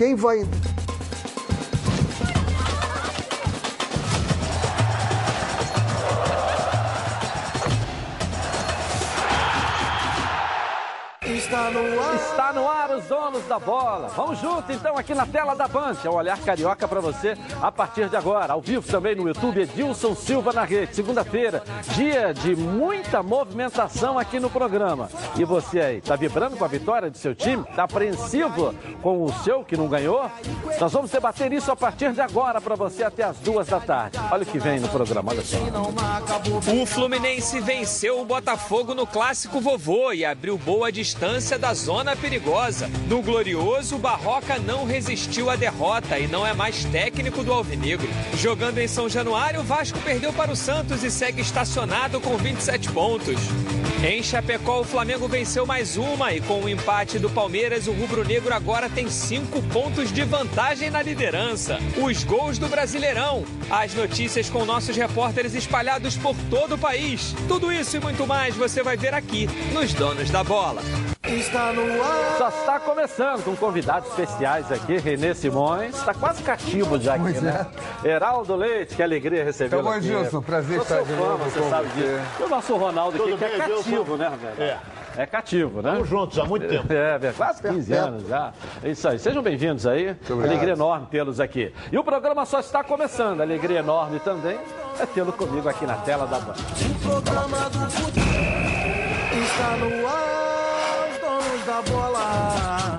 Quem vai Está no ar. Está no ar os donos da bola. Vamos junto então aqui na tela da Band. É o Olhar Carioca para você a partir de agora. Ao vivo também no YouTube, Edilson Silva na rede. Segunda-feira, dia de muita movimentação aqui no programa. E você aí, tá vibrando com a vitória do seu time? Tá apreensivo com o seu que não ganhou? Nós vamos debater isso a partir de agora para você até as duas da tarde. Olha o que vem no programa, olha só. O Fluminense venceu o Botafogo no clássico vovô e abriu boa distância da zona perigosa. No Glorioso, Barroca não resistiu à derrota e não é mais técnico do Alvinegro. Jogando em São Januário, o Vasco perdeu para o Santos e segue estacionado com 27 pontos. Em Chapecó, o Flamengo venceu mais uma e com o empate do Palmeiras, o rubro-negro agora tem cinco pontos de vantagem na liderança. Os gols do Brasileirão, as notícias com nossos repórteres espalhados por todo o país. Tudo isso e muito mais você vai ver aqui nos Donos da Bola. Está no ar. Só está começando com convidados especiais aqui, Renê Simões. Está quase cativo já aqui, pois né? É. Heraldo Leite, que alegria recebê-lo Então, Gilson, prazer estar de novo você sabe disso. E o nosso Ronaldo aqui, que é cativo, né, velho? É. É cativo, né? Estamos juntos há muito tempo. É, é quase 15 anos já. É isso aí. Sejam bem-vindos aí. Alegria enorme tê-los aqui. E o programa só está começando. Alegria enorme também é tê-lo comigo aqui na tela da Band. O programa do está no ar da bola.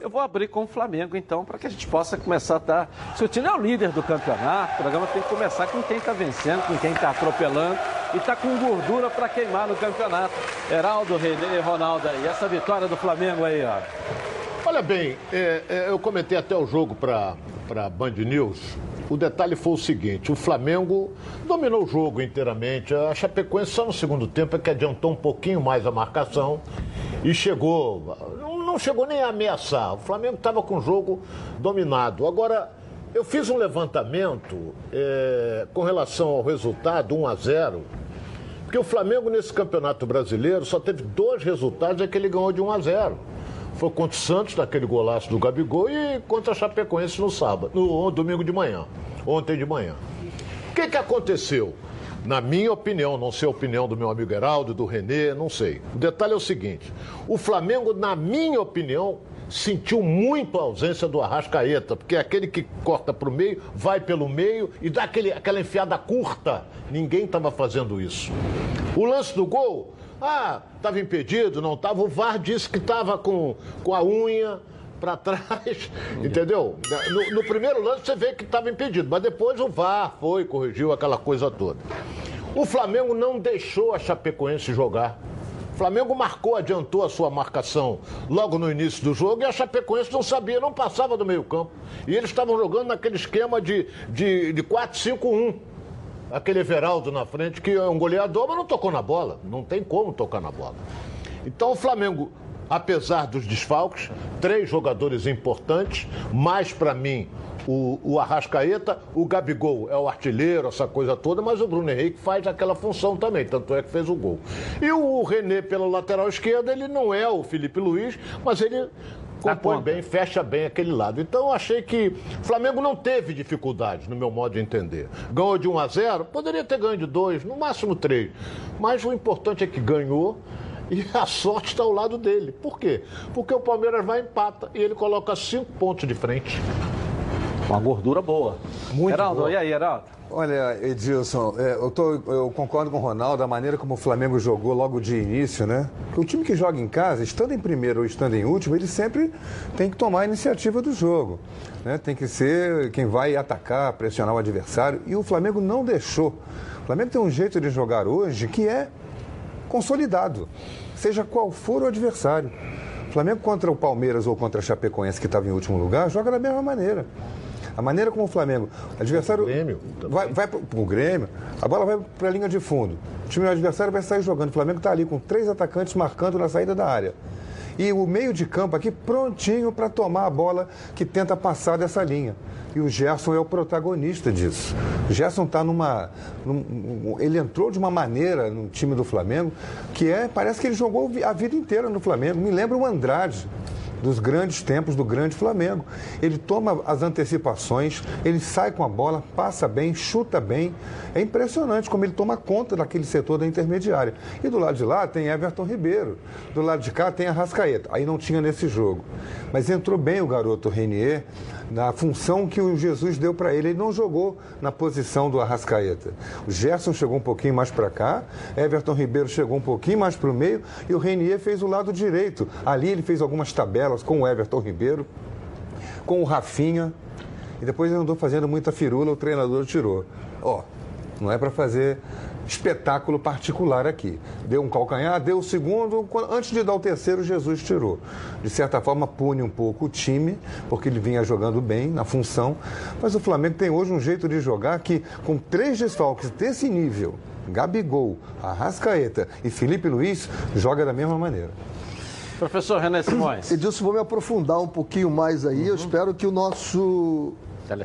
Eu vou abrir com o Flamengo, então, para que a gente possa começar a dar. Se o time é o líder do campeonato, o programa tem que começar com quem está vencendo, com quem está atropelando e está com gordura para queimar no campeonato. Heraldo, Renê, Ronaldo aí. Essa vitória do Flamengo aí, ó. Olha bem, é, é, eu comentei até o jogo para a Band News. O detalhe foi o seguinte: o Flamengo dominou o jogo inteiramente. A Chapecoense só no segundo tempo é que adiantou um pouquinho mais a marcação e chegou não chegou nem a ameaçar. O Flamengo estava com o jogo dominado. Agora, eu fiz um levantamento é, com relação ao resultado, 1 a 0 porque o Flamengo nesse campeonato brasileiro só teve dois resultados, é que ele ganhou de 1 a 0 Foi contra o Santos, naquele golaço do Gabigol, e contra a Chapecoense no sábado, no domingo de manhã, ontem de manhã. O que, que aconteceu? Na minha opinião, não sei a opinião do meu amigo Heraldo, do Renê, não sei. O detalhe é o seguinte: o Flamengo, na minha opinião, sentiu muito a ausência do Arrascaeta, porque é aquele que corta para o meio, vai pelo meio e dá aquele, aquela enfiada curta. Ninguém estava fazendo isso. O lance do gol, ah, estava impedido, não estava. O VAR disse que estava com, com a unha para trás, entendeu? No, no, primeiro lance você vê que estava impedido, mas depois o VAR foi, corrigiu aquela coisa toda. O Flamengo não deixou a Chapecoense jogar. O Flamengo marcou, adiantou a sua marcação logo no início do jogo e a Chapecoense não sabia, não passava do meio campo. E eles estavam jogando naquele esquema de, de, de 4-5-1 aquele Everaldo na frente, que é um goleador, mas não tocou na bola. Não tem como tocar na bola. Então o Flamengo apesar dos desfalques, três jogadores importantes, mais para mim o, o, Arrascaeta, o Gabigol é o artilheiro, essa coisa toda, mas o Bruno Henrique faz aquela função também, tanto é que fez o gol. E o René pela lateral esquerda, ele não é o Felipe Luiz, mas ele compõe bem, fecha bem aquele lado. Então eu achei que o Flamengo não teve dificuldade, no meu modo de entender. Ganhou de 1 a 0, poderia ter ganho de 2, no máximo 3. Mas o importante é que ganhou e a sorte está ao lado dele. Por quê? Porque o Palmeiras vai empata e ele coloca cinco pontos de frente. Uma gordura boa. Muito Heraldo, boa. e aí, Heraldo? Olha, Edilson, é, eu, tô, eu, concordo com o Ronaldo, a maneira como o Flamengo jogou logo de início, né? O time que joga em casa, estando em primeiro ou estando em último, ele sempre tem que tomar a iniciativa do jogo. Né? Tem que ser quem vai atacar, pressionar o adversário. E o Flamengo não deixou. O Flamengo tem um jeito de jogar hoje que é consolidado, seja qual for o adversário. O Flamengo contra o Palmeiras ou contra a Chapecoense, que estava em último lugar, joga da mesma maneira. A maneira como o Flamengo. O adversário. O Grêmio também. vai, vai pro, pro Grêmio, a bola vai para a linha de fundo. O time adversário vai sair jogando. O Flamengo está ali com três atacantes marcando na saída da área. E o meio de campo aqui prontinho para tomar a bola que tenta passar dessa linha. E o Gerson é o protagonista disso. O Gerson está numa. num- ele entrou de uma maneira no time do Flamengo que é. Parece que ele jogou a vida inteira no Flamengo. Me lembra o Andrade dos grandes tempos do grande Flamengo. Ele toma as antecipações, ele sai com a bola, passa bem, chuta bem. É impressionante como ele toma conta daquele setor da intermediária. E do lado de lá tem Everton Ribeiro, do lado de cá tem a Rascaeta. Aí não tinha nesse jogo. Mas entrou bem o garoto Renier na função que o Jesus deu para ele. Ele não jogou na posição do Arrascaeta. O Gerson chegou um pouquinho mais para cá, Everton Ribeiro chegou um pouquinho mais para o meio e o Renier fez o lado direito. Ali ele fez algumas tabelas com o Everton Ribeiro, com o Rafinha. E depois ele andou fazendo muita firula, o treinador tirou. Ó, não é para fazer espetáculo particular aqui. Deu um calcanhar, deu o segundo, antes de dar o terceiro, Jesus tirou. De certa forma, pune um pouco o time, porque ele vinha jogando bem na função. Mas o Flamengo tem hoje um jeito de jogar que, com três desfalques desse nível, Gabigol, Arrascaeta e Felipe Luiz, joga da mesma maneira. Professor René Simões, Edilson, vou me aprofundar um pouquinho mais aí. Eu espero que o nosso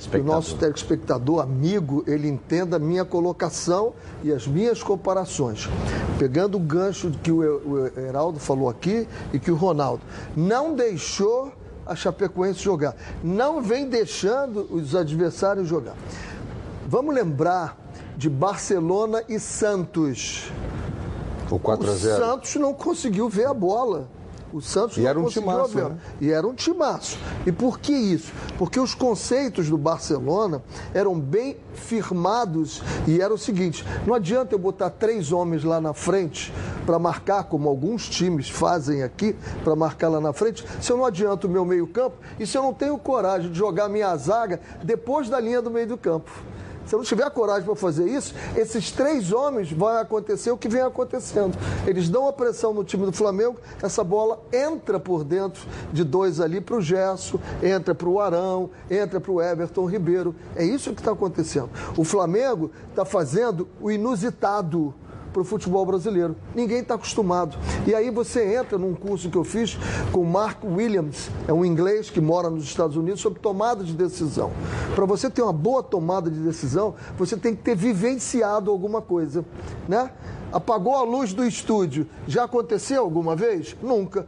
que o nosso telespectador, amigo, ele entenda a minha colocação e as minhas comparações. Pegando o gancho que o o Heraldo falou aqui e que o Ronaldo não deixou a Chapecoense jogar. Não vem deixando os adversários jogar. Vamos lembrar de Barcelona e Santos. O 4 a O 0 Santos não conseguiu ver a bola. O Santos E não era um timaço, né? E era um timaço. E por que isso? Porque os conceitos do Barcelona eram bem firmados e era o seguinte: não adianta eu botar três homens lá na frente para marcar, como alguns times fazem aqui, para marcar lá na frente, se eu não adianto o meu meio-campo e se eu não tenho coragem de jogar minha zaga depois da linha do meio do campo. Se não tiver coragem para fazer isso, esses três homens vai acontecer o que vem acontecendo. Eles dão a pressão no time do Flamengo, essa bola entra por dentro de dois ali para o Gerson, entra para o Arão, entra para o Everton Ribeiro. É isso que está acontecendo. O Flamengo está fazendo o inusitado para o futebol brasileiro. Ninguém está acostumado. E aí você entra num curso que eu fiz com Mark Williams, é um inglês que mora nos Estados Unidos, sobre tomada de decisão. Para você ter uma boa tomada de decisão, você tem que ter vivenciado alguma coisa, né? Apagou a luz do estúdio. Já aconteceu alguma vez? Nunca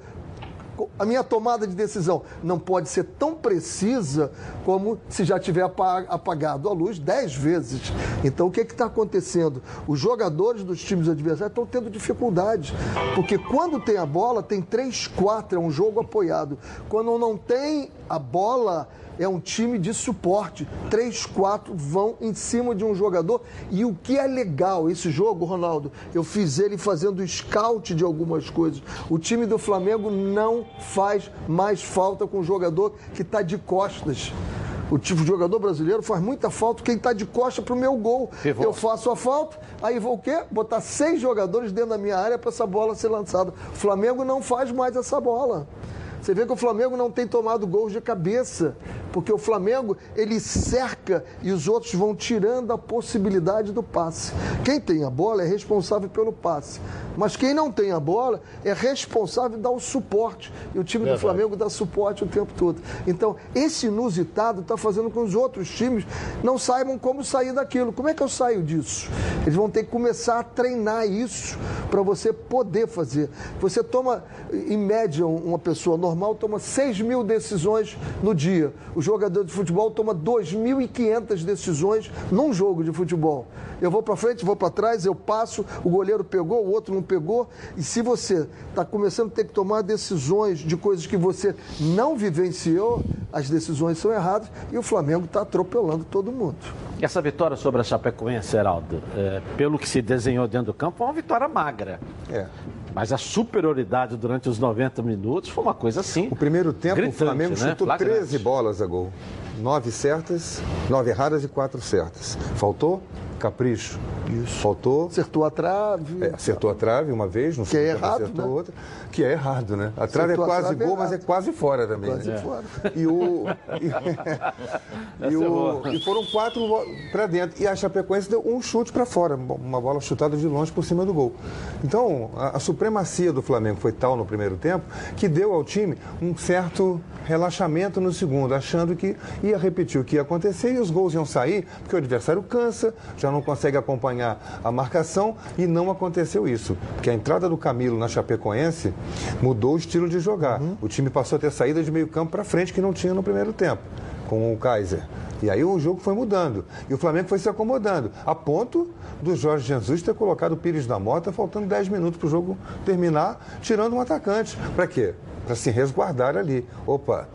a minha tomada de decisão não pode ser tão precisa como se já tiver apa- apagado a luz dez vezes. Então, o que está acontecendo? Os jogadores dos times adversários estão tendo dificuldade, porque quando tem a bola, tem três, quatro, é um jogo apoiado. Quando não tem a bola, é um time de suporte. Três, quatro vão em cima de um jogador. E o que é legal, esse jogo, Ronaldo, eu fiz ele fazendo scout de algumas coisas. O time do Flamengo não faz mais falta com o jogador que está de costas. O tipo de jogador brasileiro faz muita falta quem está de costa para o meu gol. Pivô. Eu faço a falta, aí vou o quê? Botar seis jogadores dentro da minha área para essa bola ser lançada. O Flamengo não faz mais essa bola. Você vê que o Flamengo não tem tomado gols de cabeça, porque o Flamengo ele cerca e os outros vão tirando a possibilidade do passe. Quem tem a bola é responsável pelo passe, mas quem não tem a bola é responsável dar o suporte. E o time do Verdade. Flamengo dá suporte o tempo todo. Então, esse inusitado está fazendo com que os outros times não saibam como sair daquilo. Como é que eu saio disso? Eles vão ter que começar a treinar isso para você poder fazer. Você toma, em média, uma pessoa normal toma 6 mil decisões no dia. O jogador de futebol toma 2.500 decisões num jogo de futebol. Eu vou para frente, vou para trás, eu passo, o goleiro pegou, o outro não pegou. E se você está começando a ter que tomar decisões de coisas que você não vivenciou, as decisões são erradas e o Flamengo está atropelando todo mundo. Essa vitória sobre a Chapecoense, Heraldo, é, pelo que se desenhou dentro do campo, foi uma vitória magra. É. Mas a superioridade durante os 90 minutos foi uma coisa assim. O primeiro tempo, o Flamengo né? chutou Flagrante. 13 bolas a gol. Nove certas, nove erradas e quatro certas. Faltou capricho, Isso. Faltou. Acertou a trave. É, acertou a trave uma vez, no Que é errado, acertou né? outra. Que é errado, né? A trave Acertou é quase trave, é gol, mas é quase fora também. Quase né? fora. E, o, e, e o- e foram quatro para dentro. E a Chapecoense deu um chute para fora, uma bola chutada de longe por cima do gol. Então, a, a supremacia do Flamengo foi tal no primeiro tempo que deu ao time um certo relaxamento no segundo, achando que ia repetir o que ia acontecer e os gols iam sair, porque o adversário cansa, já não consegue acompanhar a marcação e não aconteceu isso. Porque a entrada do Camilo na Chapecoense mudou o estilo de jogar. O time passou a ter saída de meio campo para frente que não tinha no primeiro tempo, com o Kaiser. E aí o jogo foi mudando. E o Flamengo foi se acomodando. A ponto do Jorge Jesus ter colocado o Pires da Mota faltando 10 minutos para o jogo terminar, tirando um atacante. Para quê? Para se resguardar ali. Opa,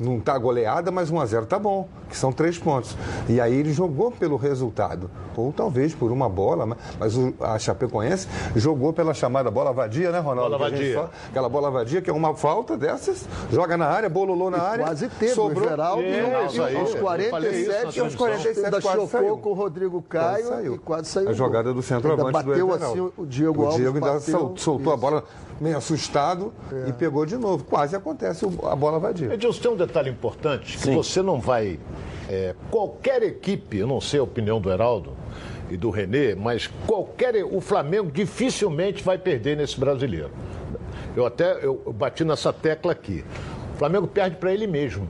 não tá goleada, mas 1 a 0 tá bom, que são três pontos. E aí ele jogou pelo resultado, ou talvez por uma bola, mas- o- a Chapecoense jogou pela chamada bola vadia, né, Ronaldo? Bola a vadia. fala. Aquela bola vadia que é uma falta dessas, joga na área, bololou na área, Quase teve sobrou. o Geraldo É, e aí, aos eu falei isso 47, na aos transmissão. 47 ainda quase chocou saiu. com o Rodrigo Quase Caio saiu. e quase saiu. A o jogada do centroavante Ainda bateu do assim, o Diego o Alves Diego ainda bateu, sol- soltou a isso. É. bola meio assustado e pegou de novo. Quase acontece a bola vadia. Edilson, tem um detalhe importante que Sim. você não vai. é, qualquer equipe, eu não sei a opinião do Heraldo e do Renê, mas qualquer. O Flamengo dificilmente vai perder nesse brasileiro. Eu até eu, eu bati nessa tecla aqui. O Flamengo perde para ele mesmo.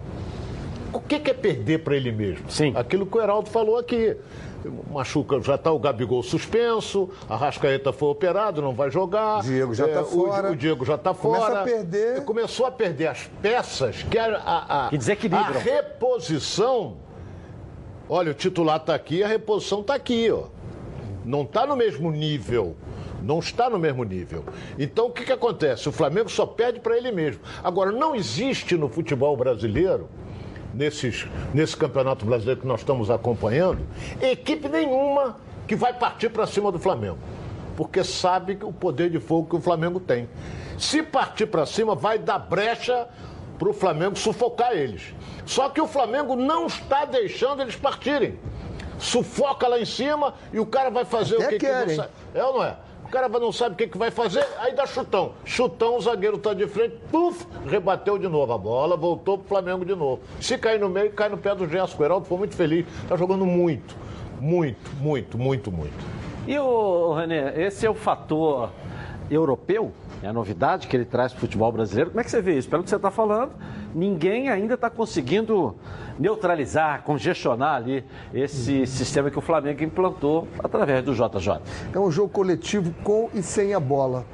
O que, que é perder para ele mesmo? Sim. Aquilo que o Heraldo falou aqui. Machuca, já está o Gabigol suspenso, a Rascaeta foi operado, não vai jogar. Diego já tá o- fora. O, Diego já está Começa fora. a perder. Começou a perder as peças que a, a, a, Que a reposição. Olha, o titular está aqui, a reposição está aqui, ó. Não está no mesmo nível. Não está no mesmo nível. Então, o que, que acontece? O Flamengo só perde para ele mesmo. Agora, não existe no futebol brasileiro, nesses, nesse campeonato brasileiro que nós estamos acompanhando, equipe nenhuma que vai partir para cima do Flamengo. Porque sabe que o poder de fogo que o Flamengo tem. Se partir para cima, vai dar brecha para o Flamengo sufocar eles. Só que o Flamengo não está deixando eles partirem. Sufoca lá em cima e o cara vai fazer Até o que, que querem. não sabe. É ou não é? O cara vai- não sabe o que, que vai fazer, aí dá chutão. Chutão, o zagueiro tá de frente, puf, rebateu de novo a bola, voltou pro Flamengo de novo. Se cair no meio, cai no pé do Gerson. O Heraldo foi muito feliz. Tá jogando muito, muito, muito, muito, muito. E o René, esse é o fator europeu, é a novidade que ele traz para o futebol brasileiro. Como é que você vê isso? Pelo que você está falando, ninguém ainda está conseguindo neutralizar, congestionar ali esse sistema que o Flamengo implantou através do JJ. É um jogo coletivo com e sem a bola.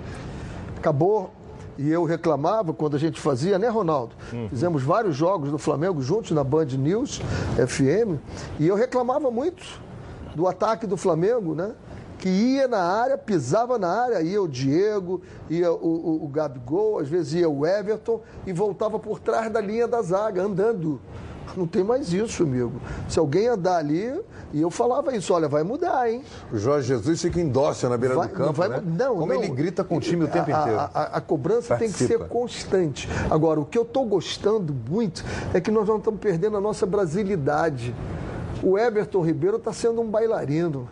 Acabou. E eu reclamava quando a gente fazia, né, Ronaldo? Fizemos vários jogos do Flamengo juntos na Band News FM. E eu reclamava muito do ataque do Flamengo, né? Que ia na área, pisava na área, ia o Diego, ia o, o, o Gabigol, às vezes ia o Everton e voltava por trás da linha da zaga, andando. Não tem mais isso, amigo. Se alguém andar ali, e eu falava isso, olha, vai mudar, hein? O Jorge Jesus fica em dócil na beira Vai- do campo, não vai- né? não, Como não. ele grita com o time o tempo A- inteiro. A, a- a cobrança tem que Participa. ser constante. Agora, o que eu estou gostando muito é que nós não estamos perdendo a nossa brasilidade. O Everton Ribeiro está sendo um bailarino,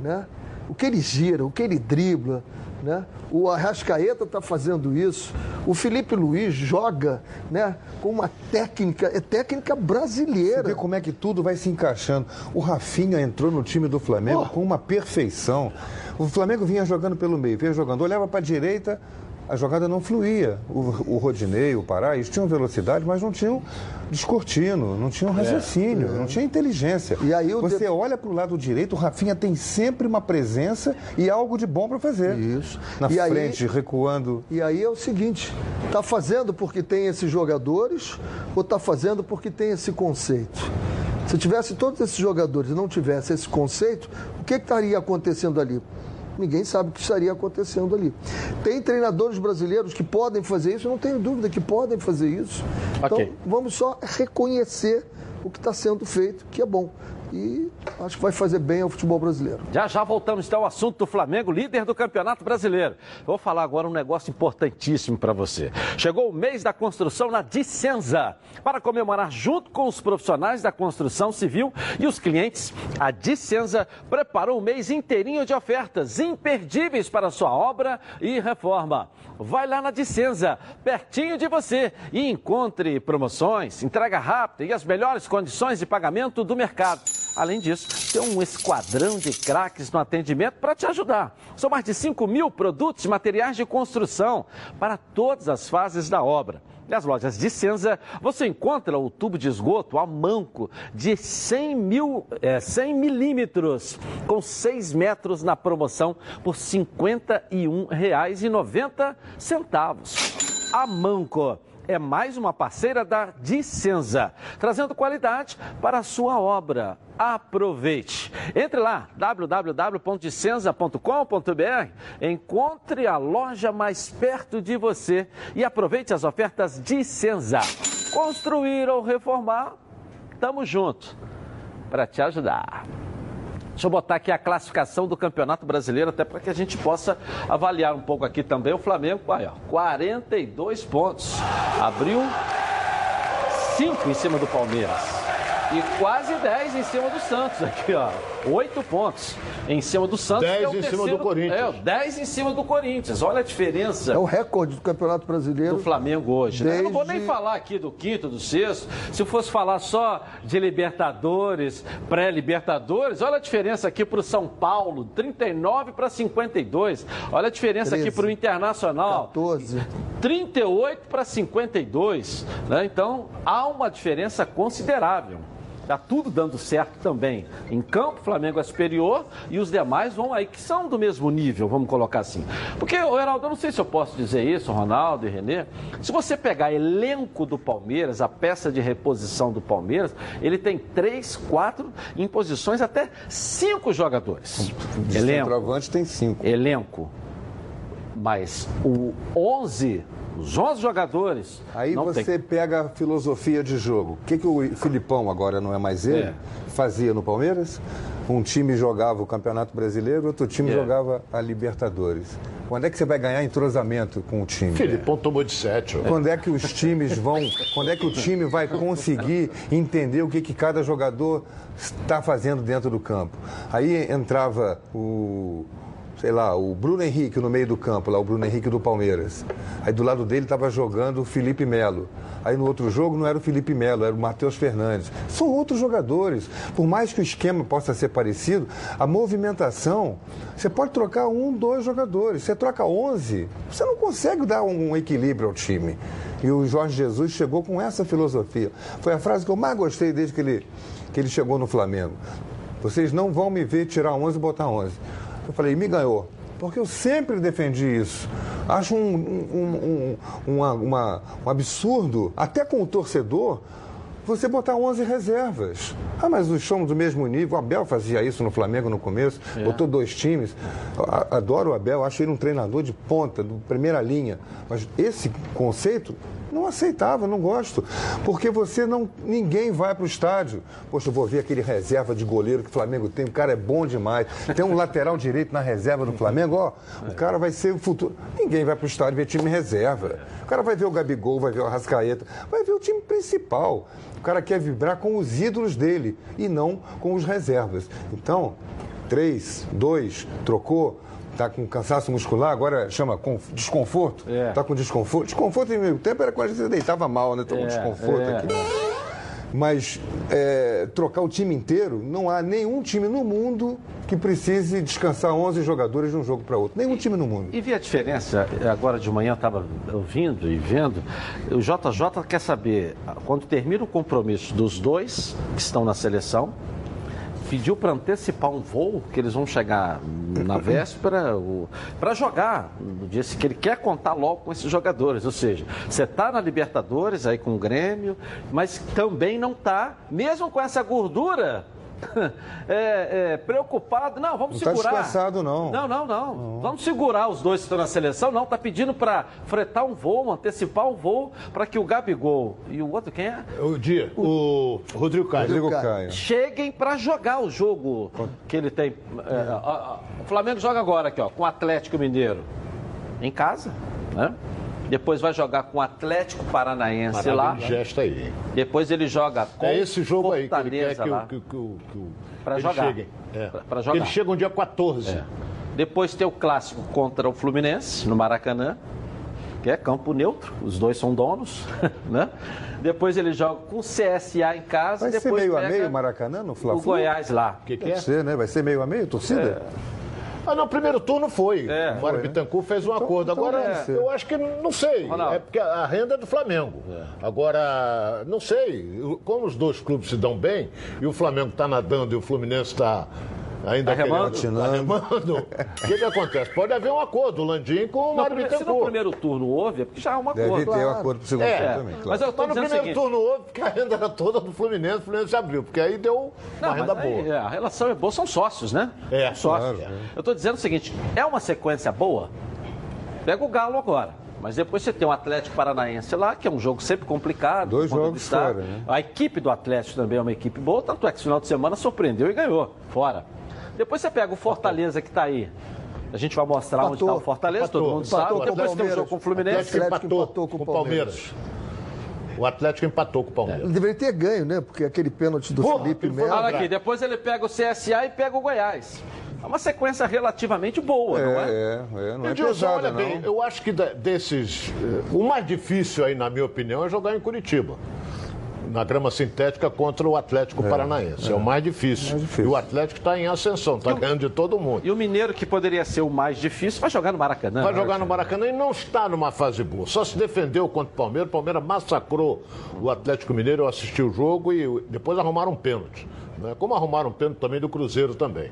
né? O que ele gira, o que ele dribla, né? O Arrascaeta está fazendo isso. O Felipe Luiz joga, né? Com uma técnica, é técnica Você brasileira. vê como é que tudo vai se encaixando. O Rafinha entrou no time do Flamengo Oh. com uma perfeição. O Flamengo vinha jogando pelo meio, vinha jogando, olhava para a direita, a jogada não fluía. O, o Rodinei, o Pará, eles tinham velocidade, mas não tinham descortino, não tinham raciocínio, não tinha inteligência. E aí Você de- olha para o lado direito, o Rafinha tem sempre uma presença e algo de bom para fazer. Isso. Na E aí- frente, recuando. E aí é o seguinte, está fazendo porque tem esses jogadores ou está fazendo porque tem esse conceito? Se tivesse todos esses jogadores e não tivesse esse conceito, o que, que estaria acontecendo ali? Ninguém sabe o que estaria acontecendo ali. Tem treinadores brasileiros que podem fazer isso, eu não tenho dúvida que podem fazer isso. Ok. Então, vamos só reconhecer o que está sendo feito, que é bom. E acho que vai fazer bem ao futebol brasileiro. Já já voltamos então ao assunto do Flamengo, líder do Campeonato Brasileiro. Vou falar agora um negócio importantíssimo para você. Chegou o mês da construção na Dicenza. Para comemorar junto com os profissionais da construção civil e os clientes, a Dicenza preparou um mês inteirinho de ofertas imperdíveis para sua obra e reforma. Vai lá na Dicenza, pertinho de você, e encontre promoções, entrega rápida e as melhores condições de pagamento do mercado. Além disso, tem um esquadrão de craques no atendimento para te ajudar. São mais de 5 mil produtos e materiais de construção para todas as fases da obra. Nas lojas de Senza, você encontra o tubo de esgoto a manco de 100, mil, é, 100 milímetros, com 6 metros na promoção por R$ 51,90. A manco é mais uma parceira da Dicenza, trazendo qualidade para a sua obra. Aproveite. Entre lá, www.dicenza.com.br, encontre a loja mais perto de você e aproveite as ofertas Dicenza. Construir ou reformar, tamo junto para te ajudar. Deixa eu botar aqui a classificação do Campeonato Brasileiro, até para que a gente possa avaliar um pouco aqui também. O Flamengo, aí, ó, 42 pontos. Abriu 5 em cima do Palmeiras. E quase 10 em cima do Santos aqui, ó. 8 pontos em cima do Santos. 10 que é em cima do Corinthians. É, 10 em cima do Corinthians. Olha a diferença É o recorde do Campeonato Brasileiro. do Flamengo hoje. né? Eu não vou nem Desde- falar aqui do quinto, do sexto. Se eu fosse falar só de Libertadores, pré-Libertadores, olha a diferença aqui para o São Paulo, 39 para 52. Olha a diferença aqui 13. para o Internacional. 14. 38 para 52. Né? Então, há uma diferença considerável. Está tudo dando certo também. Em campo, o Flamengo é superior e os demais vão aí, que são do mesmo nível, vamos colocar assim. Porque, Heraldo, eu não sei se eu posso dizer isso, Ronaldo e Renê. Se você pegar elenco do Palmeiras, a peça de reposição do Palmeiras, ele tem três, quatro, em posições até cinco jogadores. De Elenco centroavante tem cinco. elenco. Mas o 11, os 11 jogadores. Aí não você tem- pega a filosofia de jogo. O que, que o Filipão, agora não é mais ele, É. fazia no Palmeiras? Um time jogava o Campeonato Brasileiro, outro time É. jogava a Libertadores. Quando é que você vai ganhar entrosamento com o time? Filipão tomou de 7. Quando é que os times vão. Quando é que o time vai conseguir entender o que, que cada jogador está fazendo dentro do campo? Aí entrava o. Sei lá, o Bruno Henrique no meio do campo, lá o Bruno Henrique do Palmeiras. Aí do lado dele estava jogando o Felipe Melo. Aí no outro jogo não era o Felipe Melo, era o Matheus Fernandes. São outros jogadores. Por mais que o esquema possa ser parecido, a movimentação, você pode trocar um, dois jogadores. Você troca 11, você não consegue dar um equilíbrio ao time. E o Jorge Jesus chegou com essa filosofia. Foi a frase que eu mais gostei desde que ele, que ele chegou no Flamengo. Vocês não vão me ver tirar 11 e botar 11. Eu falei, me ganhou. Porque eu sempre defendi isso. Acho um, um, um, uma- uma- um absurdo, até com o torcedor, você botar 11 reservas. Ah, mas nós somos do mesmo nível. O Abel fazia isso no Flamengo no começo, botou dois times. Adoro o Abel, acho ele um treinador de ponta, de primeira linha. Mas esse conceito não aceitava, não gosto. Porque você não. Ninguém vai para o estádio. Poxa, eu vou ver aquele reserva de goleiro que o Flamengo tem. O cara é bom demais. Tem um lateral direito na reserva do Flamengo, ó. O cara vai ser o futuro. Ninguém vai para o estádio ver time reserva. O cara vai ver o Gabigol, vai ver o Arrascaeta, vai ver o time principal. O cara quer vibrar com os ídolos dele e não com os reservas. Então, três, dois, trocou. Tá com cansaço muscular, agora chama conf- desconforto. É. Tá com desconforto. Desconforto em meu tempo era quando a gente deitava mal, né? Tô com É, desconforto é. aqui. Mas é, trocar o time inteiro, não há nenhum time no mundo que precise descansar 11 jogadores de um jogo para outro. Nenhum time no mundo. E vi a diferença, agora de manhã eu estava ouvindo e vendo, o JJ quer saber, quando termina o compromisso dos dois que estão na seleção, pediu para antecipar um voo, que eles vão chegar na véspera para jogar no dia que ele quer contar logo com esses jogadores. Ou seja, você está na Libertadores aí com o Grêmio, mas também não está, mesmo com essa gordura é, é, preocupado. Não, vamos Não tá segurar. descansado, não. Não, não, não. Vamos segurar os dois que estão na seleção. Não, tá pedindo para fretar um voo, antecipar um voo, para que o Gabigol e o outro, quem é? O dia, o Rodrigo Caio. Rodrigo Caio. Cheguem para jogar o jogo que ele tem. É, o Flamengo joga agora aqui, ó, com o Atlético Mineiro em casa, né? Depois vai jogar com o Atlético Paranaense lá. Parada de gesto aí. hein? Depois ele joga com É esse jogo aí que ele quer que, lá. o- que, que, o- que, o- Pra eles jogar. É. Pra- jogar. Eles chegam dia 14. É. Depois tem o clássico contra o Fluminense, no Maracanã, que é campo neutro, os dois são donos, né? Depois ele joga com o CSA em casa. Vai ser depois meio a meio Maracanã no O Fla-Flu? Goiás lá. O que, que Deve é? ser, né? Vai ser meio a meio, torcida? Ah, não, primeiro turno foi. É, o Mário foi, né? Bittencourt fez um acordo. então Agora, eu acho que não sei. Ronaldo. É porque a renda é do Flamengo. Agora, não sei. Como os dois clubes se dão bem e o Flamengo está nadando e o Fluminense está ainda Tá remando? tá remando. O que, que acontece? Pode haver um acordo, o Landim com o Mário se no primeiro turno houve, é porque já é uma Deve coisa. ter o acordo pro segundo É, turno também, claro. Mas eu tô Mas no o primeiro seguinte, turno houve, porque a renda era toda do Fluminense, o Fluminense abriu, porque aí deu uma Não, renda aí, boa. é, a relação é boa, são sócios, né? É, São sócios. claro, Eu estou dizendo o seguinte: é uma sequência boa? Pega o Galo agora. Mas depois você tem o Atlético Paranaense lá, que é um jogo sempre complicado. Dois jogos fora, né? A equipe do Atlético também é uma equipe boa, tanto é que esse final de semana surpreendeu e ganhou, fora. Depois você pega o Fortaleza que está aí. A gente vai mostrar onde Empatou. está o Fortaleza, Empatou. todo mundo Empatou sabe. o Depois tem um Palmeiras. jogo com o O Fluminense. Atlético Atlético empatou, empatou com o Palmeiras. O Atlético empatou com o Palmeiras. Ele deveria ter ganho, né? Porque aquele pênalti do Porra, Felipe Melo. Olha aqui, depois ele pega o CSA e pega o Goiás. É uma sequência relativamente boa, não é? É, é, é, não é Edilson, pesada, olha não. bem, eu acho que desses. eh, O mais difícil aí, na minha opinião, é jogar em Curitiba. Na grama sintética contra o Atlético Paranaense. É, o mais difícil. Mais difícil. E o Atlético está em ascensão, está ganhando de todo mundo. E o Mineiro, que poderia ser o mais difícil, vai jogar no Maracanã. Vai jogar no Maracanã e não está numa fase boa. Só se defendeu contra o Palmeiras. O Palmeiras massacrou o Atlético Mineiro. Eu assisti o jogo e depois arrumaram um pênalti. né? Como arrumaram um pênalti também do Cruzeiro também.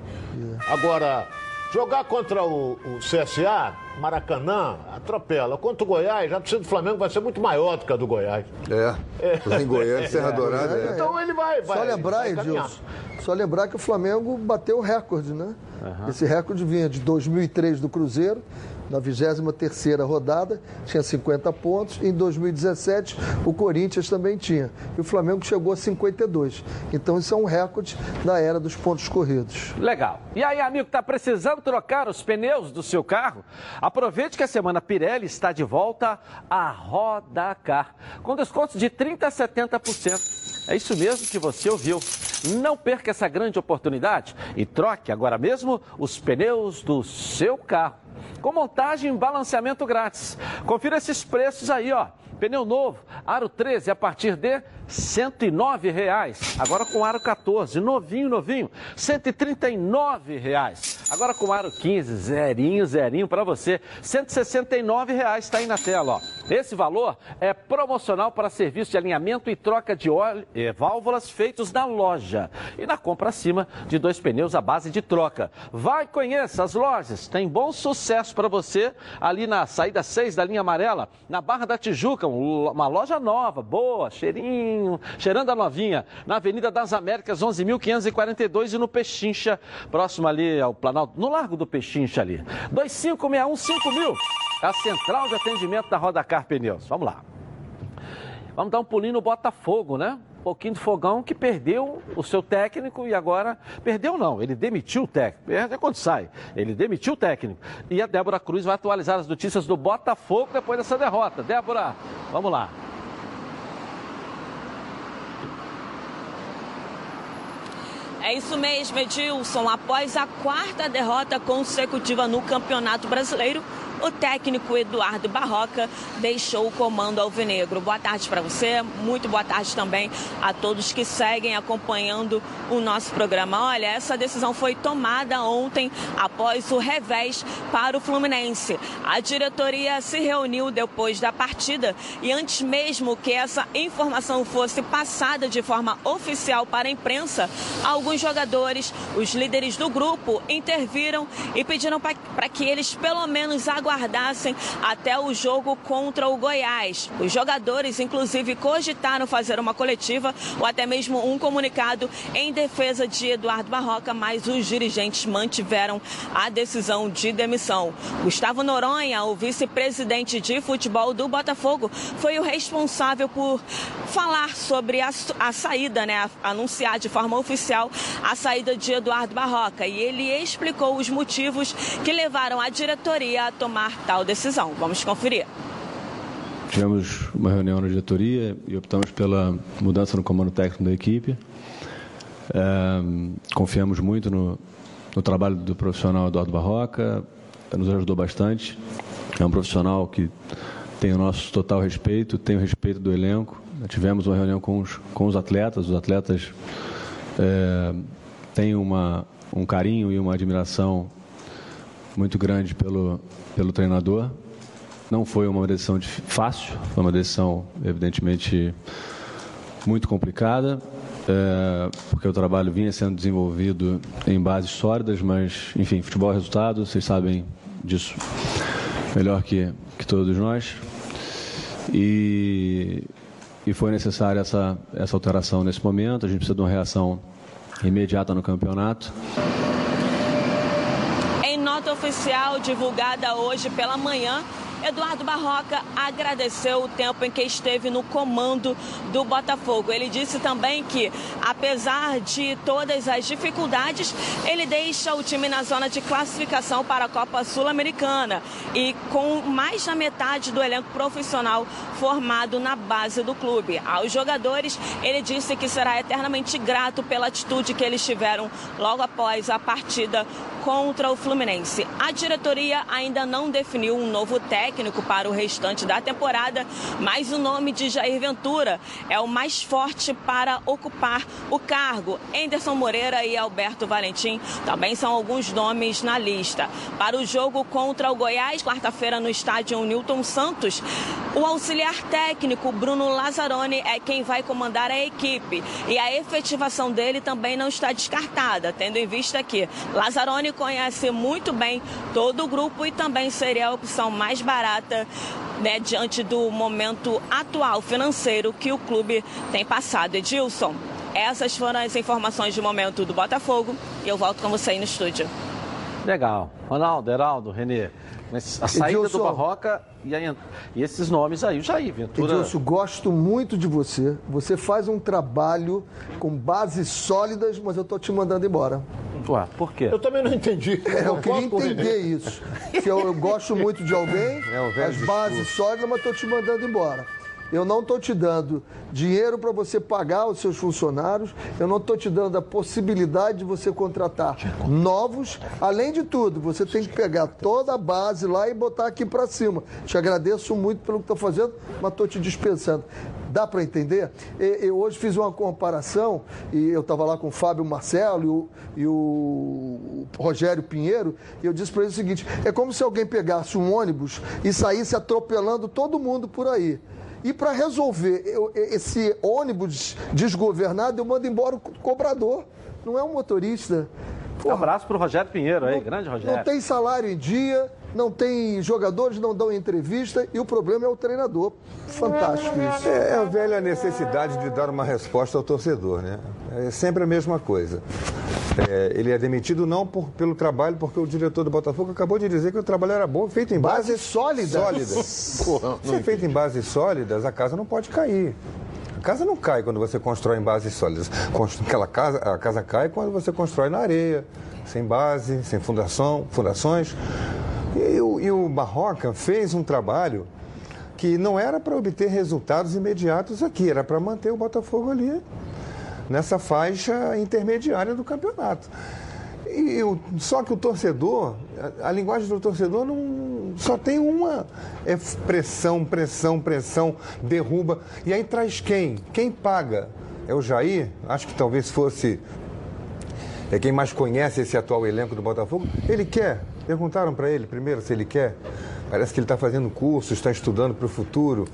Agora, jogar contra o, o CSA, Maracanã, atropela. Contra o Goiás, a torcida do Flamengo vai ser muito maior do que a do Goiás. É. Lá em Goiânia, Serra Dourada. É. Então ele vai. vai Só lembrar. Edilson, só lembrar que o Flamengo bateu o recorde, né? Esse recorde vinha de 2003 do Cruzeiro, na 23ª rodada, tinha 50 pontos. Em 2017, o Corinthians também tinha. E o Flamengo chegou a 52. Então, isso é um recorde da era dos pontos corridos. Legal. E aí, amigo, tá precisando trocar os pneus do seu carro? Aproveite que a semana Pirelli está de volta a Rodacar, com descontos de 30% a 70%. É isso mesmo que você ouviu. Não perca essa grande oportunidade e troque agora mesmo os pneus do seu carro. Com montagem e balanceamento grátis. Confira esses preços aí, ó. Pneu novo, aro 13 a partir de 109 reais. Agora com aro 14, novinho, novinho, 139 reais. Agora com aro 15, zerinho, zerinho para você, 169 reais está aí na tela, ó. Esse valor é promocional para serviço de alinhamento e troca de óleo e válvulas feitos na loja. E na compra acima de dois pneus à base de troca. Vai, conheça as lojas, tem bom sucesso para você ali na saída 6 da linha amarela, na Barra da Tijuca, um- uma loja nova, boa, cheirinho, cheirando a novinha, na Avenida das Américas, 11.542 e no Pechincha, próximo ali ao Planalto, no Largo do Pechincha ali. 25615000, a central de atendimento da Rodacar Pneus. Vamos lá. Vamos dar um pulinho no Botafogo, né? Um pouquinho de fogão que perdeu o seu técnico e agora. Perdeu não, ele demitiu o técnico. É quando sai. Ele demitiu o técnico. E a Débora Cruz vai atualizar as notícias do Botafogo depois dessa derrota. Débora, vamos lá. É isso mesmo, Edilson. Após a quarta derrota consecutiva no Campeonato Brasileiro, o técnico Eduardo Barroca deixou o comando alvinegro. Boa tarde para você, muito boa tarde também a todos que seguem acompanhando o nosso programa. Olha, essa decisão foi tomada ontem após o revés para o Fluminense. A diretoria se reuniu depois da partida e antes mesmo que essa informação fosse passada de forma oficial para a imprensa, alguns jogadores, os líderes do grupo, interviram e pediram para que eles pelo menos aguardassem aguardassem até o jogo contra o Goiás. Os jogadores, inclusive, cogitaram fazer uma coletiva ou até mesmo um comunicado em defesa de Eduardo Barroca, mas os dirigentes mantiveram a decisão de demissão. Gustavo Noronha, o vice-presidente de futebol do Botafogo, foi o responsável por falar sobre a, a saída, né, anunciar de forma oficial a saída de Eduardo Barroca. E ele explicou os motivos que levaram a diretoria a tomar tal decisão. Vamos conferir. Tivemos uma reunião na diretoria e optamos pela mudança no comando técnico da equipe. É, confiamos muito no, no, trabalho do profissional Eduardo Barroca, nos ajudou bastante. É um profissional que tem o nosso total respeito, tem o respeito do elenco. Tivemos uma reunião com os, com os atletas, os atletas é, têm uma, um carinho e uma admiração muito grande pelo, pelo treinador. Não foi uma decisão fácil, foi uma decisão, evidentemente, muito complicada, é, porque o trabalho vinha sendo desenvolvido em bases sólidas, mas, enfim, futebol é resultado, vocês sabem disso melhor que, que todos nós. E, e foi necessária essa, essa alteração nesse momento, a gente precisa de uma reação imediata no campeonato oficial divulgada hoje pela manhã, Eduardo Barroca agradeceu o tempo em que esteve no comando do Botafogo. Ele disse também que, apesar de todas as dificuldades, ele deixa o time na zona de classificação para a Copa Sul-Americana e com mais da metade do elenco profissional formado na base do clube. Aos jogadores, ele disse que será eternamente grato pela atitude que eles tiveram logo após a partida contra o Fluminense. A diretoria ainda não definiu um novo técnico para o restante da temporada, mas o nome de Jair Ventura é o mais forte para ocupar o cargo. Anderson Moreira e Alberto Valentim também são alguns nomes na lista. Para o jogo contra o Goiás, quarta-feira no estádio Newton Santos, o auxiliar técnico Bruno Lazzaroni é quem vai comandar a equipe e a efetivação dele também não está descartada, tendo em vista que Lazzaroni conhece muito bem todo o grupo e também seria a opção mais barata né, diante do momento atual financeiro que o clube tem passado. Edilson, essas foram as informações de momento do Botafogo e eu volto com você aí no estúdio. Legal. Ronaldo, Heraldo, Renê. A saída Edilson, do Barroca e, a, e, esses nomes aí, o Jair Ventura. Edilson, gosto muito de você. Você faz um trabalho com bases sólidas, mas eu tô te mandando embora. Ué, por quê? Eu também não entendi. É, eu, queria entender isso. Que eu, eu, gosto muito de alguém, é as bases sólidas, mas estou te mandando embora. Eu não estou te dando dinheiro para você pagar os seus funcionários, eu não estou te dando a possibilidade de você contratar novos. Além de tudo, você tem que pegar toda a base lá e botar aqui para cima. Te agradeço muito pelo que está fazendo, mas estou te dispensando. Dá para entender? Eu hoje fiz uma comparação, e eu estava lá com o Fábio Marcelo e o, e o Rogério Pinheiro, e eu disse para eles o seguinte: é como se alguém pegasse um ônibus e saísse atropelando todo mundo por aí. E para resolver esse ônibus desgovernado, eu mando embora o cobrador. Não é um motorista. Porra, um abraço para o Rogério Pinheiro aí, não, grande Rogério. Não tem salário em dia, não tem jogadores, não dão entrevista e o problema é o treinador. Fantástico isso. É, é a velha necessidade de dar uma resposta ao torcedor, né? É sempre a mesma coisa. É, ele é demitido não por, pelo trabalho, porque o diretor do Botafogo acabou de dizer que o trabalho era bom, feito em bases base sólidas. sólidas. Porra, Se é feito em bases sólidas, a casa não pode cair. A casa não cai quando você constrói em bases sólidas. Aquela casa, a casa cai quando você constrói na areia, sem base, sem fundação, fundações. E, o, e o Barroca fez um trabalho que não era para obter resultados imediatos aqui, era para manter o Botafogo ali nessa faixa intermediária do campeonato. E só que o torcedor, a, a, linguagem do torcedor não só tem uma é pressão, pressão, pressão, derruba. E aí traz quem? Quem paga? É o Jair? Acho que talvez fosse é quem mais conhece esse atual elenco do Botafogo. Ele quer? Perguntaram para ele primeiro se ele quer. Parece que ele está fazendo curso, está estudando para o futuro,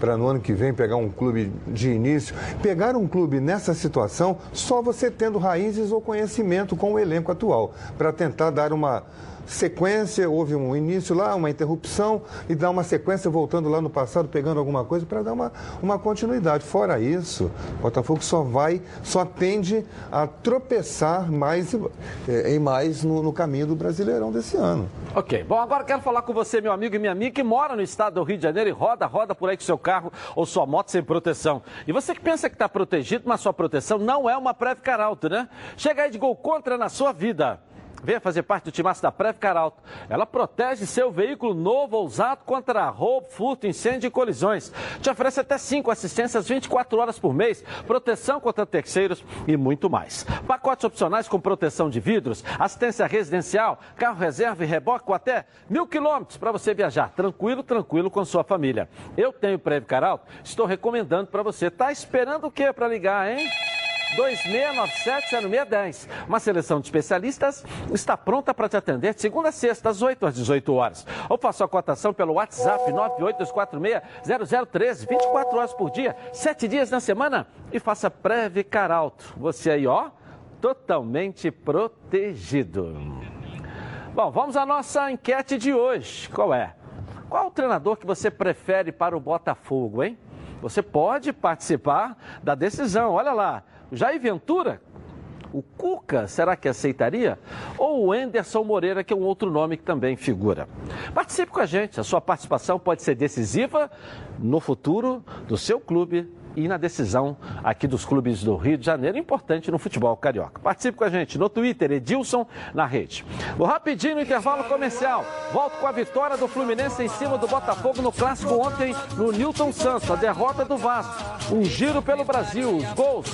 para no ano que vem pegar um clube de início. Pegar um clube nessa situação, só você tendo raízes ou conhecimento com o elenco atual, para tentar dar uma sequência, houve um início lá, uma interrupção, e dá uma sequência voltando lá no passado, pegando alguma coisa para dar uma, uma continuidade. Fora isso, o Botafogo só vai, só tende a tropeçar mais eh, em mais no, no caminho do Brasileirão desse ano. Ok, bom, agora quero falar com você, meu amigo e minha amiga, que mora no estado do Rio de Janeiro e roda, roda por aí com seu carro ou sua moto sem proteção. E você que pensa que está protegido, mas sua proteção não é uma Preve Caralto, né? Chega aí de gol contra na sua vida. Venha fazer parte do timaço da Preve Caralto. Ela protege seu veículo novo ou usado contra roubo, furto, incêndio e colisões. Te oferece até 5 assistências 24 horas por mês, proteção contra terceiros e muito mais. Pacotes opcionais com proteção de vidros, assistência residencial, carro reserva e reboque com até mil quilômetros para você viajar tranquilo, tranquilo com sua família. Eu tenho Preve Caralto, estou recomendando para você. Tá esperando o quê para ligar, hein? 2697-0610. Uma seleção de especialistas está pronta para te atender de segunda a sexta, às 8 às 18 horas. Ou faça a cotação pelo WhatsApp 98246-0013, 24 horas por dia, 7 dias na semana e faça Preve Caralto. Você aí, ó, totalmente protegido. Bom, vamos à nossa enquete de hoje. Qual é? Qual o treinador que você prefere para o Botafogo, hein? Você pode participar da decisão. Olha lá, Jair Ventura, o Cuca, será que aceitaria? Ou o Enderson Moreira, que é um outro nome que também figura. Participe com a gente, a sua participação pode ser decisiva no futuro do seu clube e na decisão aqui dos clubes do Rio de Janeiro, importante no futebol carioca. Participe com a gente no Twitter, Edilson na rede. Vou rapidinho no intervalo comercial. Volto com a vitória do Fluminense em cima do Botafogo no clássico ontem no Newton Santos, a derrota do Vasco. Um giro pelo Brasil, os gols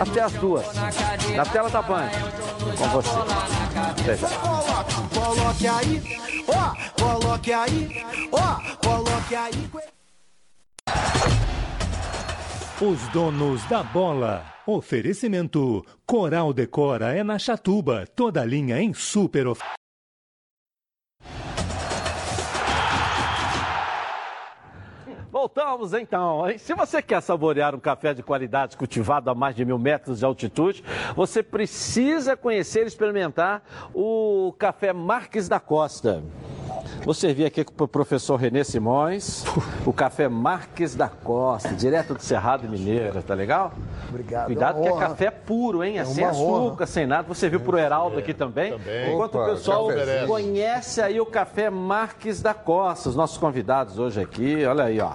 até as duas. Na tela da Band. Com você. Até já. Coloque aí, ó, coloque aí, ó, coloque aí. Os donos da bola. Oferecimento. Coral Decora é na Chatuba. Toda linha em super oferta. Voltamos então. Hein? Se você quer saborear um café de qualidade cultivado a mais de mil metros de altitude, você precisa conhecer e experimentar o café Marques da Costa. Vou servir aqui para o professor Renê Simões, o café Marques da Costa, direto do Cerrado Mineiro, tá legal? Obrigado. Cuidado é que é café puro, hein? É, É sem uma açúcar, honra. sem nada. Você viu pro Heraldo aqui também. também. Enquanto Opa, o pessoal conhece aí o café Marques da Costa, os nossos convidados hoje aqui, olha aí, ó.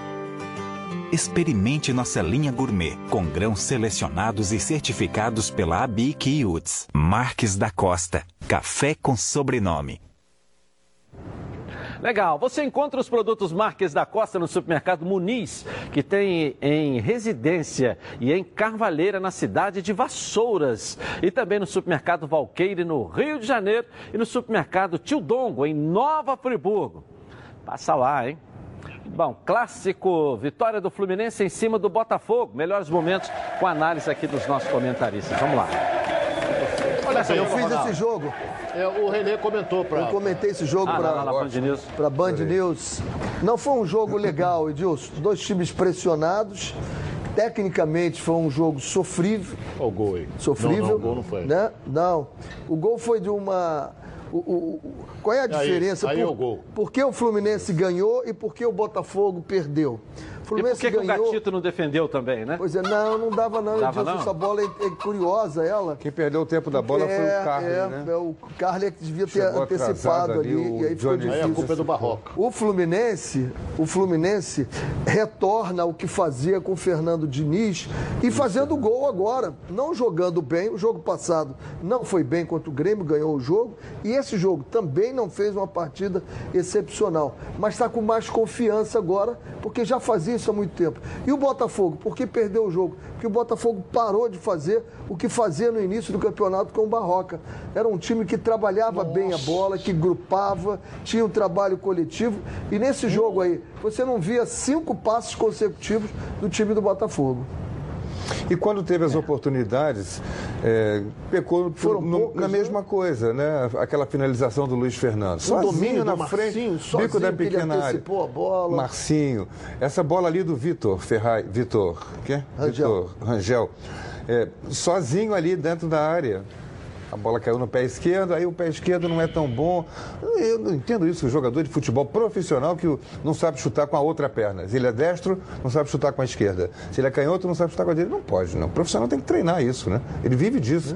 Experimente nossa linha gourmet, com grãos selecionados e certificados pela ABIC e UTS. Marques da Costa. Café com sobrenome. Legal. Você encontra os produtos Marques da Costa no supermercado Muniz, que tem em residência e em Carvalheira, na cidade de Vassouras. E também no supermercado Valqueire, no Rio de Janeiro. E no supermercado Tio Dongo, em Nova Friburgo. Passa lá, hein? Bom, clássico, vitória do Fluminense em cima do Botafogo. Melhores momentos com análise aqui dos nossos comentaristas. Vamos lá. Olha bem, Eu fiz Ronaldo. esse jogo, É, o Renê comentou para. eu comentei esse jogo Ah, para Band News. para Band News. Não foi um jogo legal, Edilson. Dois times pressionados. Tecnicamente foi um jogo sofrível. O gol aí. Sofrível. Não, não, o gol não foi. Né? Não. O gol foi de uma. O- o- o- qual é a diferença? aí é por, o gol. por que o Fluminense ganhou e por que o Botafogo perdeu? O E por Fluminense que, que o ganhou. Gatito não defendeu também, né? Pois é, não, não dava não, Dava não? Essa bola é, é curiosa, ela. Quem perdeu o tempo da bola foi o Carlos, é, né? é, o Carly é que devia ter Chegou antecipado ali, ali, o e aí ficou Johnny- Aí difícil. a culpa é do Barroca. O Fluminense, o Fluminense retorna ao que fazia com o Fernando Diniz e fazendo gol agora, não jogando bem. O jogo passado não foi bem contra o Grêmio, ganhou o jogo e esse jogo também não fez uma partida excepcional, mas está com mais confiança agora porque já fazia isso há muito tempo. E o Botafogo? Por que perdeu o jogo? Porque o Botafogo parou de fazer o que fazia no início do campeonato com o Barroca. Era um time que trabalhava bem a bola, que grupava, tinha um trabalho coletivo. E nesse jogo aí, você não via cinco passos consecutivos do time do Botafogo. E quando teve as oportunidades, é, pecou Foram no- poucas, na né? mesma coisa, né? Aquela finalização do Luiz Fernando. Um Sozinho domínio na frente, Marcinho, bico sozinho, da pequena área. antecipou a bola. Marcinho. Essa bola ali do Vitor Ferraz, Vitor, quê? Rangel. Vitor Rangel. É, sozinho ali dentro da área. A bola caiu no pé esquerdo, aí o pé esquerdo não é tão bom. Eu não entendo isso, o jogador de futebol profissional que não sabe chutar com a outra perna. Se ele é destro, não sabe chutar com a esquerda. Se ele é canhoto, não sabe chutar com a direita. Não pode, não. O profissional tem que treinar isso, né? Ele vive disso.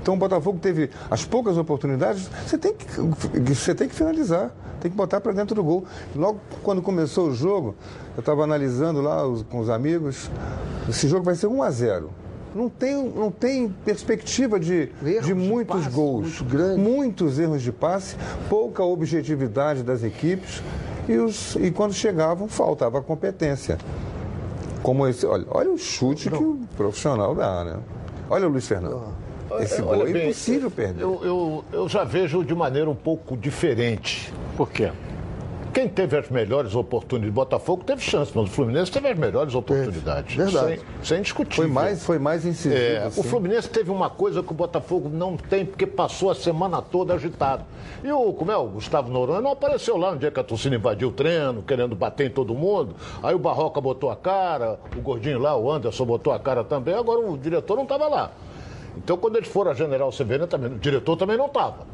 Então o Botafogo teve as poucas oportunidades, você tem que, você tem que finalizar, tem que botar para dentro do gol. Logo quando começou o jogo, eu estava analisando lá com os amigos, esse jogo vai ser 1 a 0 não tem, não tem perspectiva de, Erros de de muitos passe gols. muito. Muitos erros de passe, pouca objetividade das equipes e, os, e quando chegavam faltava competência. Como esse, olha, olha o chute que o profissional dá, né? Olha o Luiz Fernando. Esse gol é bem, impossível perder. Eu, eu, eu já vejo de maneira um pouco diferente. Por quê? Quem teve as melhores oportunidades, Botafogo teve chance, mas o Fluminense teve as melhores oportunidades. verdade. Sem, sem discutir. Foi mais, foi mais incisivo. É, assim. O Fluminense teve uma coisa que o Botafogo não tem, porque passou a semana toda agitado. E o, como é, o Gustavo Noronha não apareceu lá no dia que a torcida invadiu o treino, querendo bater em todo mundo. Aí o Barroca botou a cara, o gordinho lá, o Anderson botou a cara também, agora o diretor não estava lá. Então quando eles foram a General Severo, também, o diretor também não estava.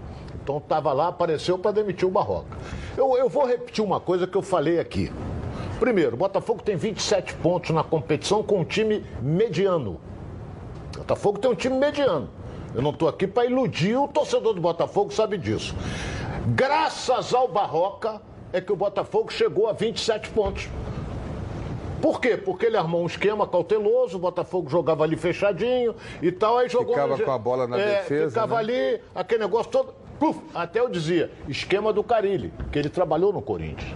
Então estava lá, apareceu para demitir o Barroca. Eu, eu vou repetir uma coisa que eu falei aqui. Primeiro, o Botafogo tem 27 pontos na competição com um time mediano. O Botafogo tem um time mediano. Eu não estou aqui para iludir o torcedor do Botafogo, sabe disso. Graças ao Barroca é que o Botafogo chegou a 27 pontos. Por quê? Porque ele armou um esquema cauteloso, o Botafogo jogava ali fechadinho e tal, aí jogou... Ficava no- com a bola na É, defesa, Ficava né? ali, aquele negócio todo... Puf, até eu dizia, esquema do Carilli, que ele trabalhou no Corinthians.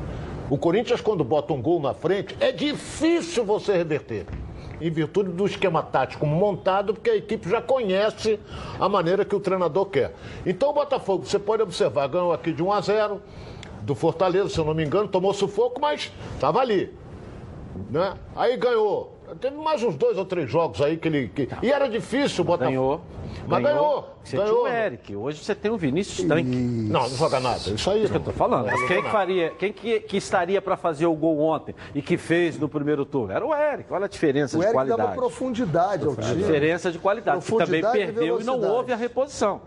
O Corinthians, quando bota um gol na frente, é difícil você reverter. Em virtude do esquema tático montado, porque a equipe já conhece a maneira que o treinador quer. Então o Botafogo, você pode observar, ganhou aqui de 1 a 0 do Fortaleza, se eu não me engano, tomou sufoco, mas estava ali né? Aí ganhou. Teve mais uns dois ou três jogos aí que ele. que- E era difícil o Botafogo. Ganhou. Mas ganhou. Você ganhou. tinha o Eric. Hoje você tem o Vinícius Tanque. Não, não joga nada. Isso aí. Isso que eu tô falando. Mas quem que faria, quem que, que estaria para fazer o gol ontem e que fez no primeiro turno? Era o Eric. Olha a diferença O de Eric qualidade. dava profundidade ao A time. diferença de qualidade. Que também Profundidade e perdeu e não houve a reposição.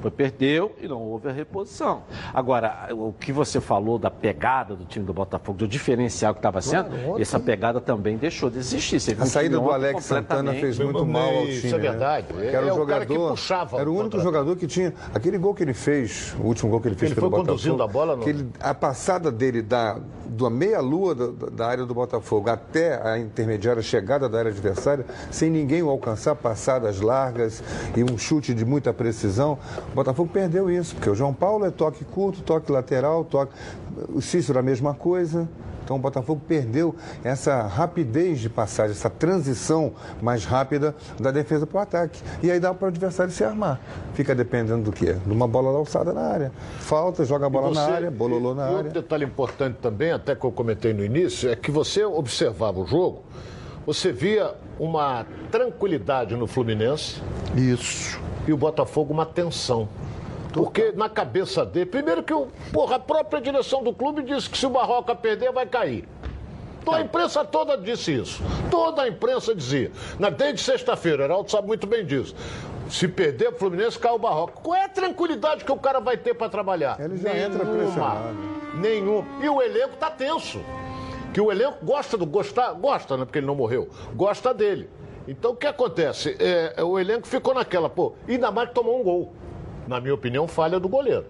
Foi, perdeu e não houve a reposição. Agora, o que você falou da pegada do time do Botafogo, do diferencial que estava sendo, Claro, ontem- essa pegada também deixou de existir. Você A um saída do Alex Santana fez muito mal ao time. Isso é né? verdade. Que era É o o cara que jogador. puxava Era o o único contra- jogador que tinha. Aquele gol que ele fez, o último gol que ele fez Ele pelo foi Botafogo. conduzindo a bola no- que ele- a passada dele da, da meia-lua da, da área do Botafogo até a intermediária chegada da área adversária, sem ninguém o alcançar, passadas largas e um chute de muita precisão, o Botafogo perdeu isso, porque o João Paulo é toque curto, toque lateral, toque. O Cícero a mesma coisa. Então o Botafogo perdeu essa rapidez de passagem, essa transição mais rápida da defesa para o ataque. E aí dá para o adversário se armar. Fica dependendo do quê? De uma bola alçada na área. Falta, joga a bola na Você- área, bololô na e área. outro detalhe importante também, até que eu comentei no início, é que você observava o jogo, você via uma tranquilidade no Fluminense. Isso. E o Botafogo uma tensão. Porque na cabeça dele, primeiro que o, porra, a própria direção do clube disse que se o Barroca perder, vai cair. Então a imprensa toda disse isso. Toda a imprensa dizia. Na, desde sexta-feira, o Heraldo sabe muito bem disso. Se perder o Fluminense, cai o Barroca. Qual é a tranquilidade que o cara vai ter para trabalhar? Ele já entra pressionado. Nenhum. E o elenco tá tenso. Que o elenco gosta do. Gostar, gosta, né? Porque ele não morreu. Gosta dele. Então o que acontece? É, o elenco ficou naquela, pô, ainda mais que tomou um gol. Na minha opinião, falha do goleiro.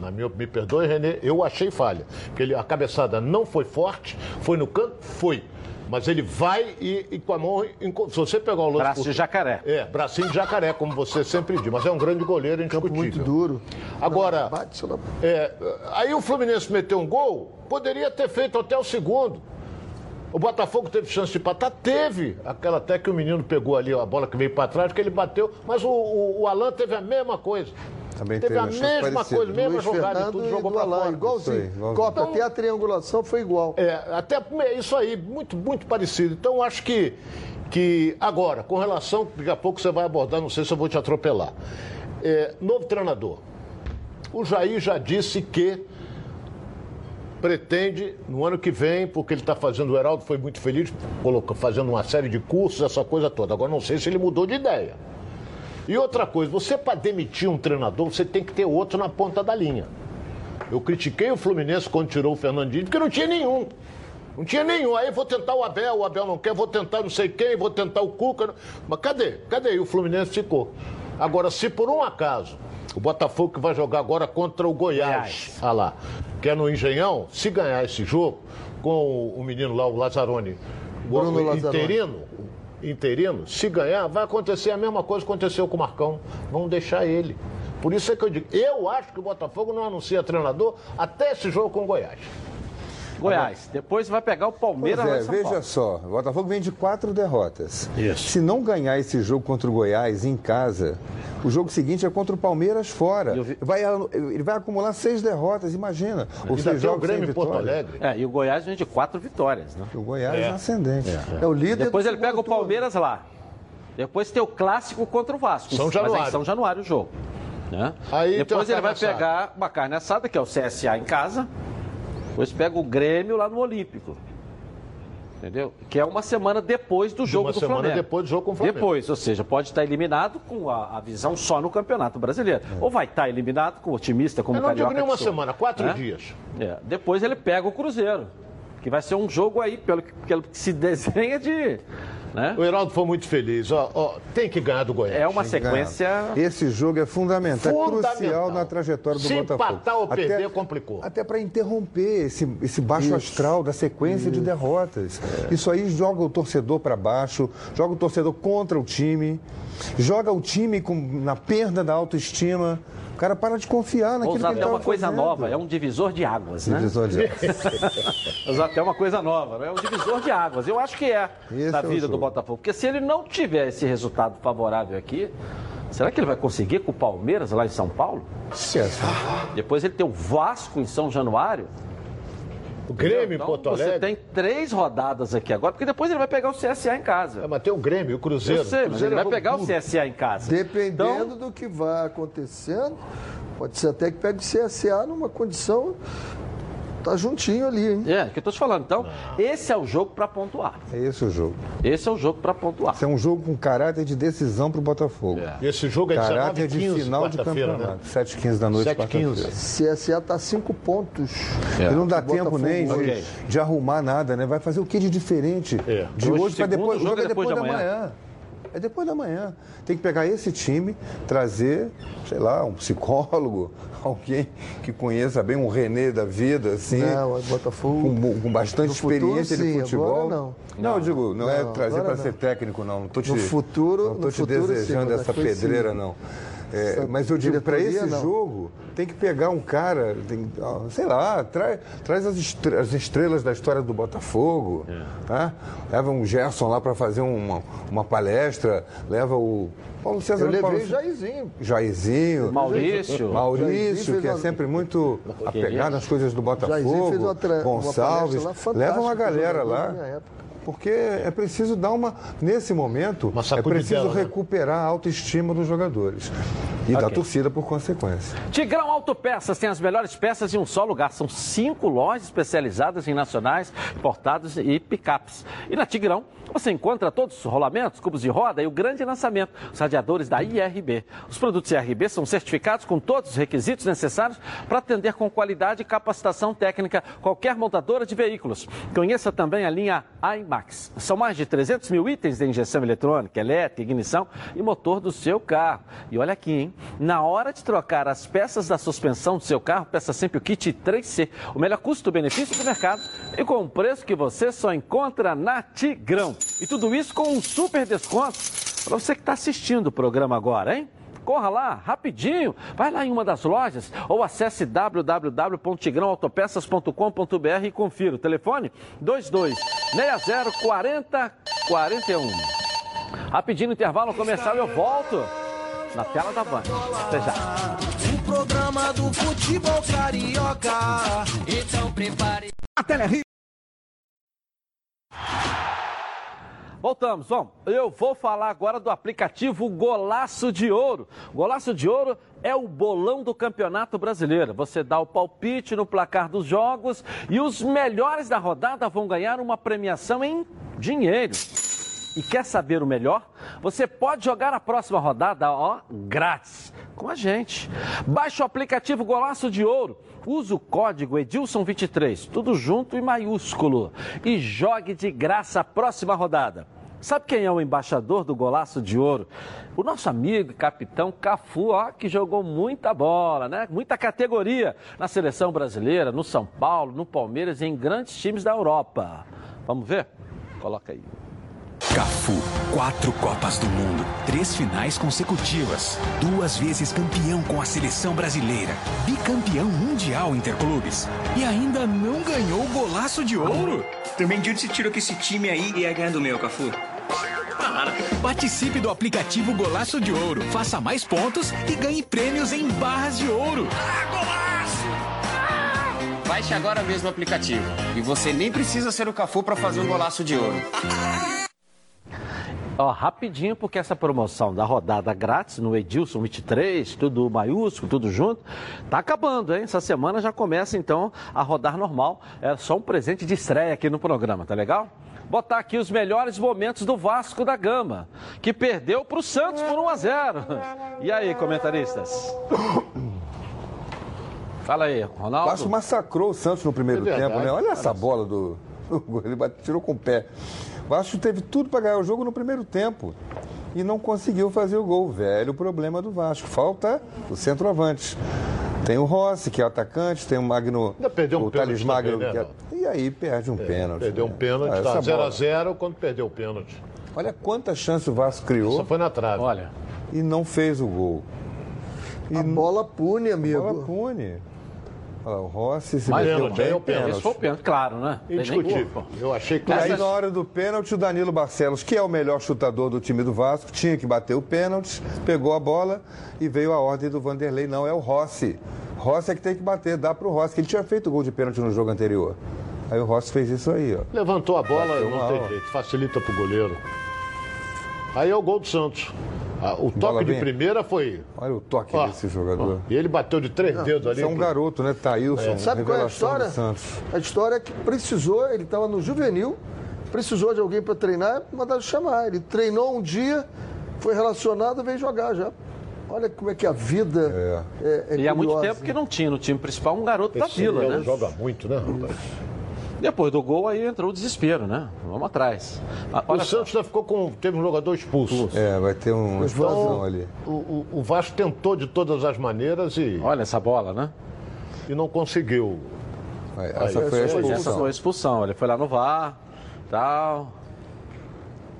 Na minha, me perdoe, Renê, eu achei falha. Porque ele, a cabeçada não foi forte, foi no canto, foi. Mas ele vai e, e com a mão. Se você pegar o lance. Braço de jacaré. É, bracinho de jacaré, como você sempre diz. Mas é um grande goleiro indiscutível. Muito duro. Agora, Bate é, aí o Fluminense meteu um gol, poderia ter feito até o segundo. O Botafogo teve chance de empatar? Teve. Aquela até que o menino pegou ali a bola que veio para trás, que ele bateu. Mas o, o, o Alan teve a mesma coisa. Também teve, teve a mesma parecida. coisa, mesma Luiz jogada e Fernando tudo, e jogou para fora. igualzinho. Aí, igualzinho. Copa, Então- até a triangulação foi igual. É, até isso aí, muito, muito parecido. Então, acho que, que agora, com relação, daqui a pouco você vai abordar, não sei se eu vou te atropelar. É, novo treinador. O Jair já disse que pretende, no ano que vem, porque ele está fazendo, o Heraldo foi muito feliz, colocou, fazendo uma série de cursos, essa coisa toda. Agora, não sei se ele mudou de ideia. E outra coisa, você para demitir um treinador, você tem que ter outro na ponta da linha. Eu critiquei o Fluminense quando tirou o Fernandinho, porque não tinha nenhum. Não tinha nenhum. Aí vou tentar o Abel, o Abel não quer, vou tentar não sei quem, vou tentar o Cuca. Mas cadê? Cadê? E o Fluminense ficou. Agora, se por um acaso o Botafogo que vai jogar agora contra o Goiás, Goiás. ah lá, que é no Engenhão, se ganhar esse jogo, com o, menino lá, o Lazzaroni, o, Bruno o interino, interino, se ganhar, vai acontecer a mesma coisa que aconteceu com o Marcão. Vão deixar ele. Por isso é que eu digo, eu acho que o Botafogo não anuncia treinador até esse jogo com o Goiás. Goiás. Depois vai pegar o Pois Palmeiras lá é, em São veja Paulo. só, o Botafogo vem de quatro derrotas. Isso. Se não ganhar esse jogo contra o Goiás em casa, o jogo seguinte é contra o Palmeiras fora. Vi- Vai, ele vai acumular seis derrotas, imagina. Ou Ainda seis o jogos sem Grêmio em Porto vitória. Alegre. É, e o Goiás vem de quatro vitórias, né? O Goiás é, É. ascendente. É o líder Depois do ele pega o. Palmeiras lá. Depois tem o clássico contra o Vasco. São Mas é Januário. em São Januário o jogo. Né? Depois uma ele vai assada. pegar uma carne assada, que é o CSA em casa. Depois pega o Grêmio lá no Olímpico. Entendeu? Que é uma semana depois do jogo uma do semana Flamengo. depois do jogo com o Flamengo. Depois, ou seja, pode estar eliminado com a, a visão só no Campeonato Brasileiro. Ou vai estar eliminado com o otimista como Eu não digo Carioca nem uma semana, quatro Né? dias. É, Depois ele pega o Cruzeiro. Que vai ser um jogo aí, pelo, pelo que se desenha de. Né? O Heraldo foi muito feliz. Ó, ó, tem que ganhar do Goiás. É uma sequência. Esse jogo é fundamental, é Fundamental. crucial na trajetória do Se Botafogo. empatar ou perder, complicou. Até para interromper esse, esse baixo astral da sequência de derrotas. É. Isso aí joga o torcedor para baixo, joga o torcedor contra o time, joga o time com, na perda da autoestima. O cara para de confiar naquilo usar que ele até uma tava coisa fazendo. nova, é um divisor de águas, né? Divisor de águas. Vou usar até uma coisa nova, né? é um divisor de águas. Eu acho que é Esse na é o vida do jogo. Botafogo. Porque se ele não tiver esse resultado favorável aqui, será que ele vai conseguir com o Palmeiras lá em São Paulo? Esquece. Depois ele tem o Vasco em São Januário. O Grêmio em Então, Porto você Alegre. tem três rodadas aqui agora, porque depois ele vai pegar o CSA em casa. É, mas tem o Grêmio, o Cruzeiro. Eu sei, o mas Cruzeiro ele vai é pegar o. CSA em casa. Dependendo Então, do que vai acontecendo, pode ser até que pegue o CSA numa condição. Tá juntinho ali, hein? é, que eu tô te falando. Então, esse é o jogo para pontuar. É esse o jogo. Esse é o jogo para pontuar. Esse é um jogo com caráter de decisão para o Botafogo. E esse jogo é Caráter 19 de 15 final de quarta-feira, campeonato. né? 7h15 da noite, 7h15. quarta-feira. CSA tá cinco pontos. E não dá tempo nem de, de arrumar nada, né? Vai fazer o que de diferente? É. De Hoje, hoje para depois. O jogo jogo é depois, da manhã. É depois da manhã. Tem que pegar esse time, trazer, sei lá, um psicólogo, alguém que conheça bem um René da vida, assim. Não, é Botafogo. Com, com bastante futuro, experiência sim, de futebol. agora não. Não, eu digo, não, é Não, trazer agora para ser técnico, não. Não tô te, No futuro- não tô no te futuro, sim, desejando mas essa foi sim. pedreira, não. É, mas eu digo, para esse não. jogo, tem que pegar um cara, tem- sei lá, traz, traz as, estre- as estrelas da história do Botafogo, É. tá? Leva um Gerson lá para fazer uma, uma palestra, leva o Paulo César. Eu Paulo levei o Jairzinho. Jairzinho. Maurício. Maurício, Jairzinho que é uma- sempre muito apegado às coisas do Jairzinho Botafogo. fez uma tra- uma Gonçalves. fantástica leva uma galera jogadores lá. Porque é preciso dar uma. Nesse momento, Uma é preciso né? recuperar a autoestima dos jogadores. E da torcida por consequência. Tigrão Autopeças tem as melhores peças em um só lugar. São cinco lojas especializadas em nacionais, importados e picapes. E na Tigrão você encontra todos os rolamentos, cubos de roda e o grande lançamento, os radiadores da IRB. Os produtos IRB são certificados com todos os requisitos necessários para atender com qualidade e capacitação técnica qualquer montadora de veículos. Conheça também a linha São mais de 300 mil itens de injeção eletrônica, elétrica, ignição e motor do seu carro. E olha aqui, hein? Na hora de trocar as peças da suspensão do seu carro, peça sempre o kit 3C, o melhor custo-benefício do mercado e com um preço que você só encontra na Tigrão. E tudo isso com um super desconto para você que está assistindo o programa agora, hein? Corra lá, rapidinho, vai lá em uma das lojas ou acesse www.tigrãoautopeças.com.br e confira. O telefone 22 60 40 41. Rapidinho no intervalo comercial eu volto na tela da Band. Até já. O programa do futebol carioca. Então prepare. A Tele Voltamos, vamos. Eu vou falar agora do aplicativo Golaço de Ouro. Golaço de Ouro é o bolão do Campeonato Brasileiro. Você dá o palpite no placar dos jogos e os melhores da rodada vão ganhar uma premiação em dinheiro. E quer saber o melhor? Você pode jogar a próxima rodada, ó, grátis, com a gente. Baixe o aplicativo Golaço de Ouro, use o código Edilson23, tudo junto e maiúsculo, e jogue de graça a próxima rodada. Sabe quem é o embaixador do Golaço de Ouro? O nosso amigo e capitão Cafu, ó, que jogou muita bola, né? Muita categoria na seleção brasileira, no São Paulo, no Palmeiras e em grandes times da Europa. Vamos ver? Coloca aí. Cafu, quatro Copas do Mundo, três finais consecutivas, duas vezes campeão com a seleção brasileira, bicampeão mundial interclubes e ainda não ganhou o golaço de ouro. Também de onde você tirou que esse time aí ia ganhar do meu, Cafu? Para. Participe do aplicativo Golaço de Ouro, faça mais pontos e ganhe prêmios em barras de ouro. Baixe agora mesmo o aplicativo. E você nem precisa ser o Cafu para fazer um golaço de ouro. Ó, rapidinho, porque essa promoção da rodada grátis no Edilson 23, tudo maiúsculo, tudo junto, tá acabando, hein? Essa semana já começa então a rodar normal. É só um presente de estreia aqui no programa, tá legal? Botar aqui os melhores momentos do Vasco da Gama, que perdeu para o Santos por 1 a 0. E aí, comentaristas? Fala aí, Ronaldo. O Vasco massacrou o Santos no primeiro É verdade, tempo, né? Olha cara. essa bola do. do- Ele bate- tirou com o pé. O Vasco teve tudo para ganhar o jogo no primeiro tempo e não conseguiu fazer o gol. Velho problema do Vasco. Falta o centroavante. Tem o Rossi, que é o atacante, tem o Magno. Ainda perdeu um o pênalti Thales Magno. também, né, que é-? E aí perde um pênalti. Perdeu um né? pênalti, Ah, tá essa bola. 0x0 quando perdeu o pênalti. Olha quantas chances o Vasco criou. Só foi na trave. Olha. E não fez o gol. A bola pune, amigo. Bola pune. Olha lá, o Rossi se Mas meteu pênalti, bem. é o pênalti. Esse foi o pênalti, claro, né? Indiscutível. Eu achei E aí, na hora do pênalti, o Danilo Barcelos, que é o melhor chutador do time do Vasco, tinha que bater o pênalti, pegou a bola e veio a ordem do Vanderlei. Não, é o Rossi. Rossi é que tem que bater, dá pro Rossi, que ele tinha feito o gol de pênalti no jogo anterior. Aí o Rossi fez isso aí, ó. Levantou a bola, Bateu não mal. tem jeito, facilita pro goleiro. Aí é o gol do Santos. Ah, o Bola toque de bem. primeira foi. Olha o toque Ó, desse jogador. E ele bateu de três dedos ali. Isso é um pro- garoto, né? Thailson, Sabe qual é a história? A história é que precisou, ele estava no juvenil, precisou de alguém para treinar, mandaram chamar. Ele treinou um dia, foi relacionado, veio jogar já. Olha como é que a vida é, é E há muito tempo que não tinha no time principal um garoto da Esse vila, ele né? joga muito, né, rapaz? Depois do gol aí entrou o desespero, né? Vamos atrás. Ah, O Olha só. Santos já ficou com. Teve um jogador expulso. É, vai ter uma explosão Então, ali. o, o- o Vasco tentou de todas as maneiras e, Olha essa bola, né? e não conseguiu. Aí, Essa foi a essa foi Essa expulsão. foi a expulsão. Ele foi lá no VAR, tal.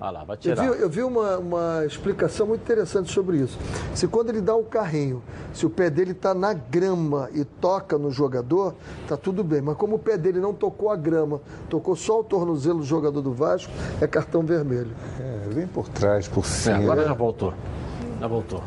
Olha lá, vai Eu tirar. vi, eu vi uma, uma explicação muito interessante sobre isso. Se quando ele dá o carrinho, se o pé dele está na grama e toca no jogador, tá tudo bem. Mas como o pé dele não tocou a grama, tocou só o tornozelo do jogador do Vasco, é cartão vermelho. É, vem por trás, por É, cima. agora já voltou. Já voltou.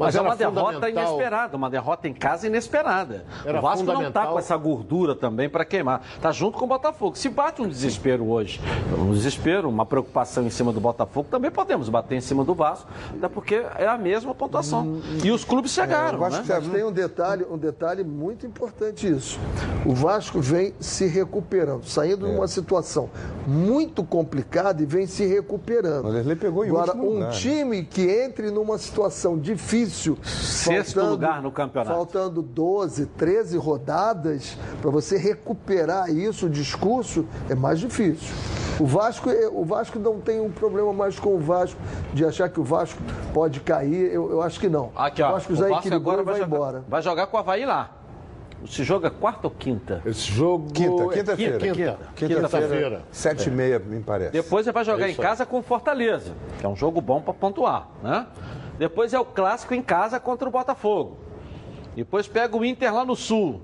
Mas, Mas é era uma derrota inesperada, uma derrota em casa inesperada. Era o Vasco não tá fundamental- com essa gordura também para queimar. Tá junto com o Botafogo. Se bate um desespero hoje, um desespero, uma preocupação em cima do Botafogo, também podemos bater em cima do Vasco, até porque é a mesma pontuação. E os clubes chegaram, o Vasco né? Mas tem um detalhe, um detalhe muito importante isso. O Vasco vem se recuperando, saindo de uma situação muito complicada e vem se recuperando. O Vanderlei pegou em Agora, último um lugar, né? time que entre numa situação difícil, Sexto lugar no campeonato. Faltando 12, 13 rodadas, para você recuperar isso, o discurso, é mais difícil. O Vasco, é- o Vasco não tem um problema mais com o Vasco de achar que o Vasco pode cair. Eu, eu acho que não. Aqui, ó. o Vasco o já Vasco equilibrou agora e vai, vai jogar, embora. vai jogar com o Havaí lá. Se joga quarta ou quinta? Esse jogo. Quinta, é quinta-feira. Quinta, Quinta. quinta-feira. Quinta-feira, sete e meia, me parece. Depois ele vai jogar É em casa com Fortaleza, que é um jogo bom para pontuar, né? Depois é o clássico em casa contra o Botafogo. Depois pega o Inter lá no Sul.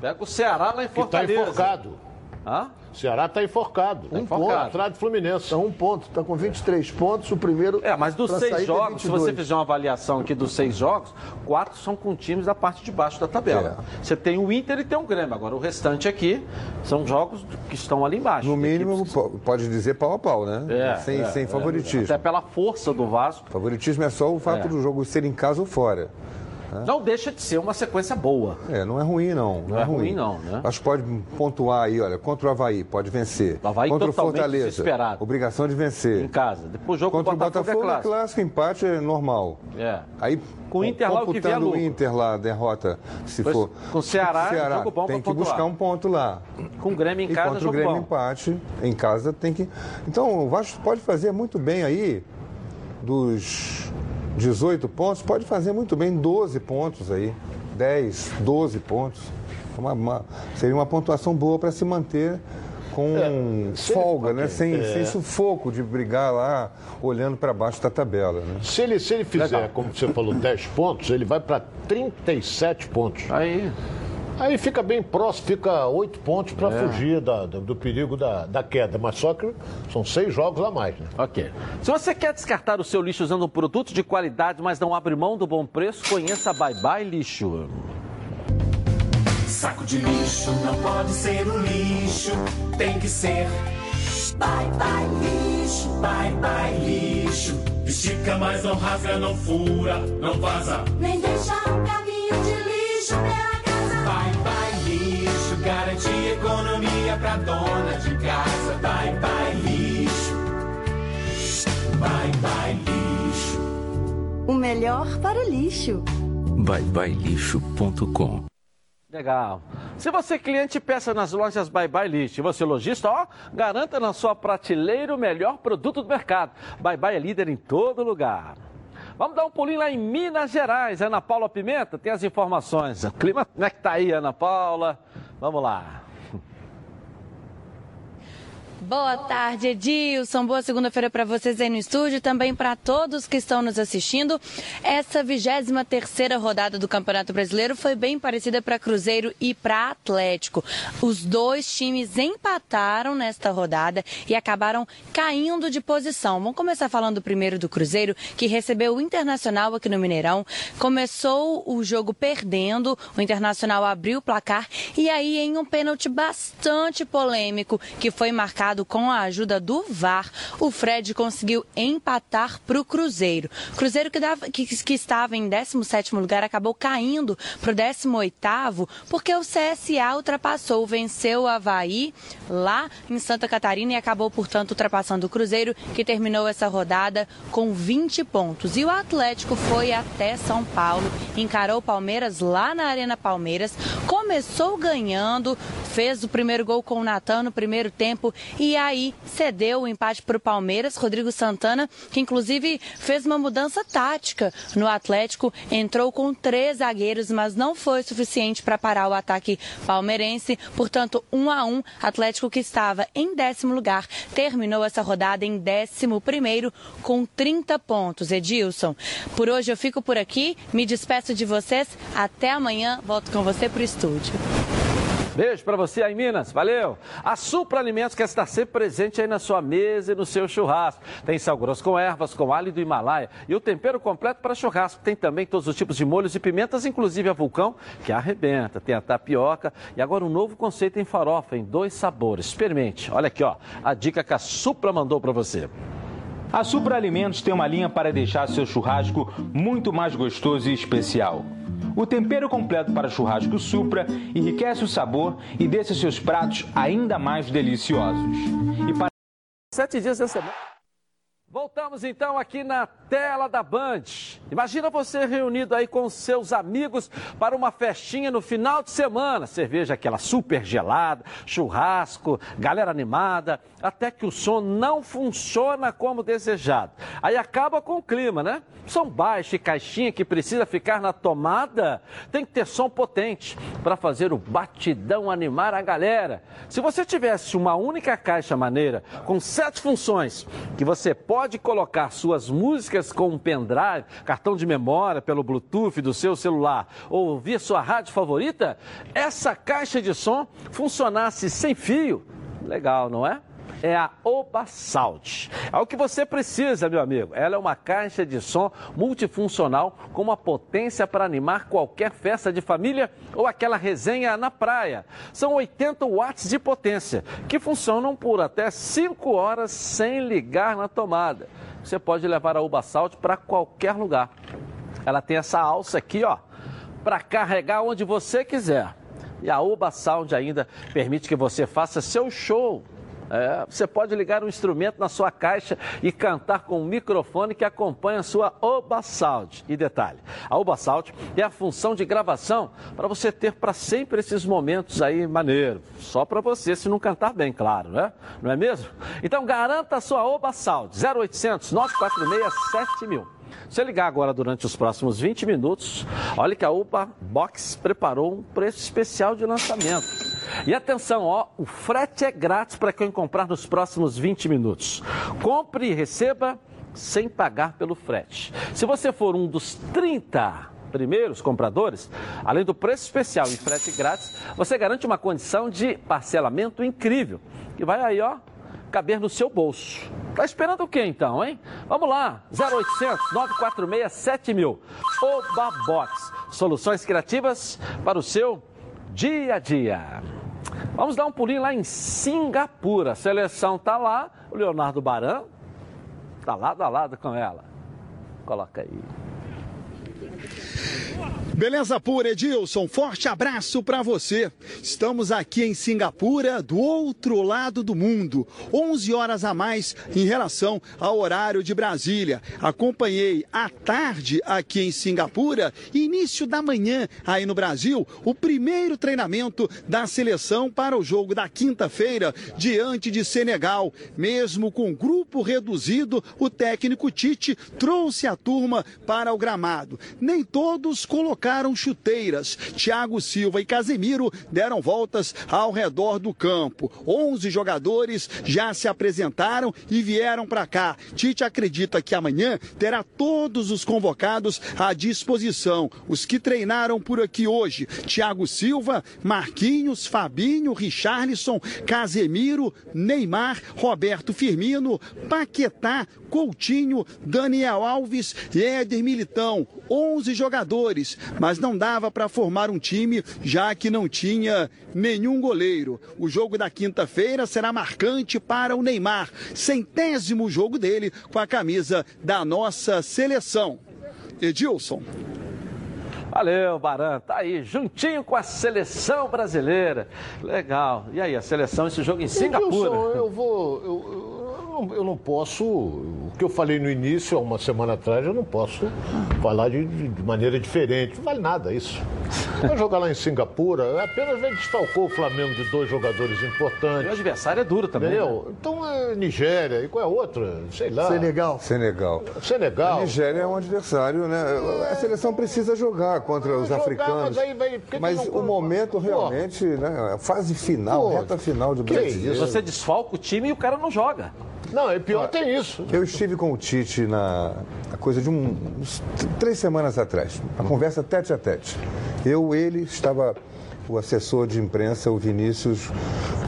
Pega o Ceará lá em Que tá Fortaleza. enfocado. Hã? Ceará está enforcado. Um enforcado. ponto. Atrás do Fluminense. Tá um ponto, tá com 23 pontos, o primeiro. É, mas dos seis sair tem jogos, se 22. você fizer uma avaliação aqui dos seis jogos, quatro são com times da parte de baixo da tabela. Você tem o Inter e tem o Grêmio. Agora, o restante aqui são jogos que estão ali embaixo. No mínimo, po- pode dizer pau a pau, né? É, sem, é, sem é. favoritismo. Até pela força do Vasco. Favoritismo é só o fato É. do jogo ser em casa ou fora. Não deixa de ser uma sequência boa. É, não é ruim, não. Não, é ruim, não, né? Acho que pode pontuar aí, olha, contra o Havaí, pode vencer. Havaí contra o Fortaleza, desesperado. obrigação de vencer. Em casa. Depois o jogo Contra o com o Botafogo, Botafogo é é clássico. clássico, empate é normal. É. Aí, Com o Inter lá, o que vier computando o. Inter lá, derrota, se Pois, for. com o Ceará, jogo bom tem que pontuar. buscar um ponto lá. Com o Grêmio em e casa, contra o jogo Grêmio bom. empate, em casa tem que. Então, o Vasco pode fazer muito bem aí, dos 18 pontos, pode fazer muito bem 12 pontos aí. 10, 12 pontos. Uma- uma- seria uma pontuação boa para se manter com É, se ele- folga, né? Sem, é. sem sufoco de brigar lá olhando para baixo da tabela. Né? Se ele, se ele fizer, Legal. como você falou, 10 pontos, ele vai para 37 pontos. Aí. Aí fica bem próximo, fica 8 pontos para É. fugir da- do, do perigo da, da queda. Mas só que são seis jogos a mais, né? Ok. Se você quer descartar o seu lixo usando um produto de qualidade, mas não abre mão do bom preço, conheça a Bye Bye Lixo. Saco de lixo não pode ser um lixo, tem que ser. Bye bye lixo, bye bye lixo. Estica, mas não rasga, não fura, não vaza. Nem deixa um caminho de lixo pela Bye bye lixo, garante economia pra dona de casa. Bye bye lixo, bye bye lixo. O melhor para o lixo. byebyelixo.com Legal. Se você é cliente, peça nas lojas Bye Bye Lixo. E você lojista, ó, garanta na sua prateleira o melhor produto do mercado. Bye Bye é líder em todo lugar. Vamos dar um pulinho lá em Minas Gerais. Ana Paula Pimenta tem as informações. O clima, como é que tá aí, Ana Paula? Vamos lá. Boa tarde, Edilson. Boa segunda-feira para vocês aí no estúdio e também para todos que estão nos assistindo. Essa 23 terceira rodada do Campeonato Brasileiro foi bem parecida para Cruzeiro e para Atlético. Os dois times empataram nesta rodada e acabaram caindo de posição. Vamos começar falando primeiro do Cruzeiro, que recebeu o Internacional aqui no Mineirão. Começou o jogo perdendo, o Internacional abriu o placar e aí em um pênalti bastante polêmico que foi marcado com a ajuda do VAR, o Fred conseguiu empatar para o Cruzeiro. Cruzeiro que, dava- que- que estava em 17º lugar acabou caindo para o 18º porque o CSA ultrapassou, venceu o Havaí lá em Santa Catarina e acabou, portanto, ultrapassando o Cruzeiro, que terminou essa rodada com 20 pontos. E o Atlético foi até São Paulo, encarou o Palmeiras lá na Arena Palmeiras, começou ganhando, fez o primeiro gol com o Natan no primeiro tempo e aí cedeu o empate para o Palmeiras. Rodrigo Santana, que inclusive fez uma mudança tática no Atlético, entrou com três zagueiros, mas não foi suficiente para parar o ataque palmeirense. Portanto, um a um, Atlético que estava em décimo lugar terminou essa rodada em décimo primeiro com 30 pontos. Edilson, por hoje eu fico por aqui, me despeço de vocês. Até amanhã, volto com você para o estúdio. Beijo para você aí, Minas. Valeu. A Supra Alimentos quer estar sempre presente aí na sua mesa e no seu churrasco. Tem sal grosso com ervas, com alho do Himalaia e o tempero completo para churrasco. Tem também todos os tipos de molhos e pimentas, inclusive a vulcão, que arrebenta. Tem a tapioca e agora um novo conceito em farofa, em dois sabores. Experimente. Olha aqui, ó, a dica que a Supra mandou para você. A Supra Alimentos tem uma linha para deixar seu churrasco muito mais gostoso e especial. O tempero completo para churrasco Supra enriquece o sabor e deixa seus pratos ainda mais deliciosos. E para Sete dias da semana. Voltamos então aqui na tela da Band. Imagina você reunido aí com seus amigos para uma festinha no final de semana. Cerveja aquela super gelada, churrasco, galera animada, até que o som não funciona como desejado. Aí acaba com o clima, né? Som baixo e caixinha que precisa ficar na tomada, tem que ter som potente para fazer o batidão animar a galera. Se você tivesse uma única caixa maneira com sete funções que você pode colocar suas músicas com um pendrive, cartão de memória pelo Bluetooth do seu celular ou ouvir sua rádio favorita, essa caixa de som funcionasse sem fio, Legal, não é? É a Oba. É o que você precisa, meu amigo. Ela é uma caixa de som multifuncional com uma potência para animar qualquer festa de família ou aquela resenha na praia. São 80 watts de potência que funcionam por até 5 horas sem ligar na tomada. Você pode levar a Oba Salt para qualquer lugar. Ela tem essa alça aqui, ó, para carregar onde você quiser. E a Uba Sound ainda permite que você faça seu show. É, você pode ligar um instrumento na sua caixa e cantar com um microfone que acompanha a sua Oba Sound. E detalhe, a Oba Sound tem a função de gravação para você ter para sempre esses momentos aí maneiros. Só para você, se não cantar bem, claro, né? Não é mesmo? Então garanta a sua Oba Sound. 0800 946 7000. Se ligar agora durante os próximos 20 minutos, olha que a UPA Box preparou um preço especial de lançamento. E atenção, ó, o frete é grátis para quem comprar nos próximos 20 minutos. Compre e receba sem pagar pelo frete. Se você for um dos 30 primeiros compradores, além do preço especial e frete grátis, você garante uma condição de parcelamento incrível. Que vai aí, ó, caber no seu bolso. Tá esperando o quê então, hein? Vamos lá, 0800 946 7000. Oba Box, soluções criativas para o seu dia a dia. Vamos dar um pulinho lá em Singapura. A seleção tá lá, o Leonardo Baran tá lado a lado com ela. Coloca aí. Beleza pura, Edilson. Forte abraço para você. Estamos aqui em Singapura, do outro lado do mundo. 11 horas a mais em relação ao horário de Brasília. Acompanhei à tarde aqui em Singapura, início da manhã aí no Brasil, o primeiro treinamento da seleção para o jogo da quinta-feira diante de Senegal. Mesmo com grupo reduzido, o técnico Tite trouxe a turma para o gramado. Nem colocaram chuteiras. Thiago Silva e Casemiro deram voltas ao redor do campo. 11 jogadores já se apresentaram e vieram para cá. Tite acredita que amanhã terá todos os convocados à disposição. Os que treinaram por aqui hoje: Thiago Silva, Marquinhos, Fabinho, Richarlison, Casemiro, Neymar, Roberto Firmino, Paquetá, Coutinho, Daniel Alves e Éder Militão. 11 jogadores, mas não dava para formar um time já que não tinha nenhum goleiro. O jogo da quinta-feira será marcante para o Neymar, centésimo jogo dele com a camisa da nossa seleção. Edilson. Valeu, Baran. Tá aí, juntinho com a seleção brasileira. Legal. E aí, a seleção, esse jogo em Singapura? Edilson, eu vou. Eu, eu, não- eu não posso. O que eu falei no início, há uma semana atrás, eu não posso falar de, de- de maneira diferente. Não vale nada isso. Vai jogar lá em Singapura, apenas ele desfalcou o Flamengo de dois jogadores importantes. O adversário é duro também. Entendeu? né? Então é Nigéria. E qual é a outra? Sei lá. Senegal. Senegal. Senegal. A Nigéria é um adversário, né? A seleção precisa jogar contra os jogar, africanos. mas aí vai- Mas não- o momento realmente, né? A fase final, Pô, reta final do que Brasil. Você desfalca o time e o cara não joga. Não, é pior tem isso. Eu estive com o Tite na coisa de um- uns três semanas atrás, uma conversa tete a tete. Eu, ele, estava o assessor de imprensa, o Vinícius,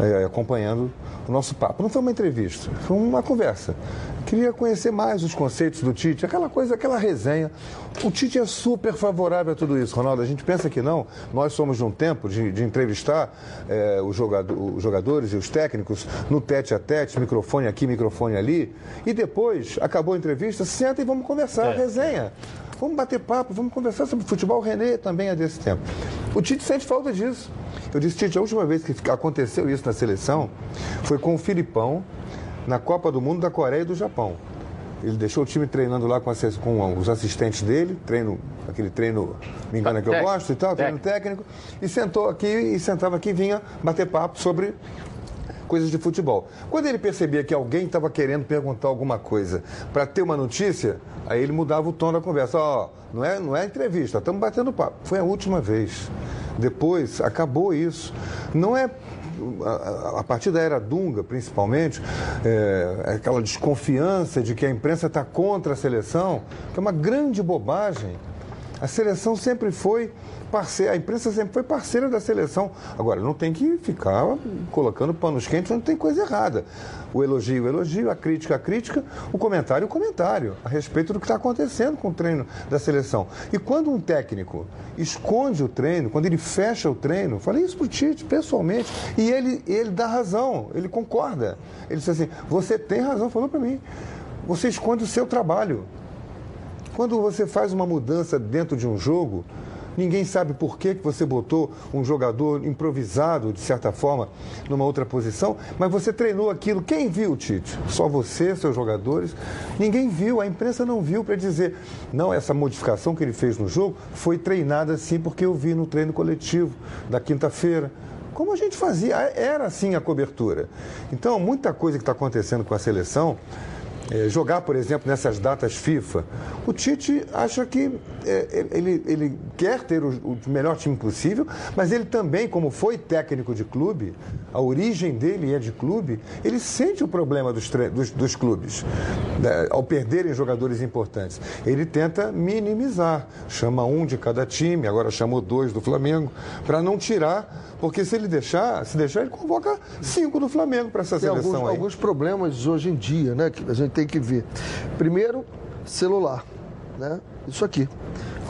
eh, acompanhando o nosso papo. Não foi uma entrevista, foi uma conversa. Queria conhecer mais os conceitos do Tite, aquela coisa, aquela resenha. O Tite é super favorável a tudo isso, Ronaldo. A gente pensa que não. Nós somos de um tempo de, de entrevistar eh, os, jogado- os jogadores e os técnicos no tete a tete, microfone aqui, microfone ali. E depois, acabou a entrevista, senta e vamos conversar, É. resenha. Vamos bater papo, vamos conversar sobre futebol. O Renê também é desse tempo. O Tite sente falta disso. Eu disse, Tite, a última vez que aconteceu isso na seleção foi com o Filipão na Copa do Mundo da Coreia e do Japão. Ele deixou o time treinando lá com, assess- com os assistentes dele, treino, aquele treino, me engana que eu gosto e tal, treino técnico, e sentou aqui e sentava aqui e vinha bater papo sobre coisas de futebol. Quando ele percebia que alguém estava querendo perguntar alguma coisa para ter uma notícia, aí ele mudava o tom da conversa. Ó, não é, não é entrevista, estamos batendo papo. Foi a última vez. Depois acabou isso. Não é a- partir da era Dunga, principalmente, é, aquela desconfiança de que a imprensa está contra a seleção, que é uma grande bobagem. A seleção sempre foi parceira, a imprensa sempre foi parceira da seleção. Agora, não tem que ficar colocando panos quentes onde tem coisa errada. O elogio, o elogio, a crítica, a crítica, o comentário, o comentário, a respeito do que está acontecendo com o treino da seleção. E quando um técnico esconde o treino, quando ele fecha o treino, falei isso para o Tite, pessoalmente, e ele, ele dá razão, ele concorda. Ele disse assim: você tem razão, falou para mim. Você esconde o seu trabalho. Quando você faz uma mudança dentro de um jogo, ninguém sabe por que você botou um jogador improvisado, de certa forma, numa outra posição, mas você treinou aquilo. Quem viu, Tite? Só você, seus jogadores? Ninguém viu, a imprensa não viu para dizer, não, essa modificação que ele fez no jogo foi treinada assim porque eu vi no treino coletivo da quinta-feira. Como a gente fazia, era assim a cobertura. Então, muita coisa que está acontecendo com a seleção é, jogar, por exemplo, nessas datas FIFA, o Tite acha que é, ele, ele quer ter o, o, melhor time possível, mas ele também, como foi técnico de clube, a origem dele é de clube, ele sente o problema dos, dos, dos clubes né, ao perderem jogadores importantes. Ele tenta minimizar, chama um de cada time, agora chamou dois do Flamengo, para não tirar porque se ele deixar, se deixar, ele convoca cinco do Flamengo para essa Tem seleção alguns, aí. alguns problemas hoje em dia, né? Que a gente tem que ver. Primeiro, celular, né? Isso aqui.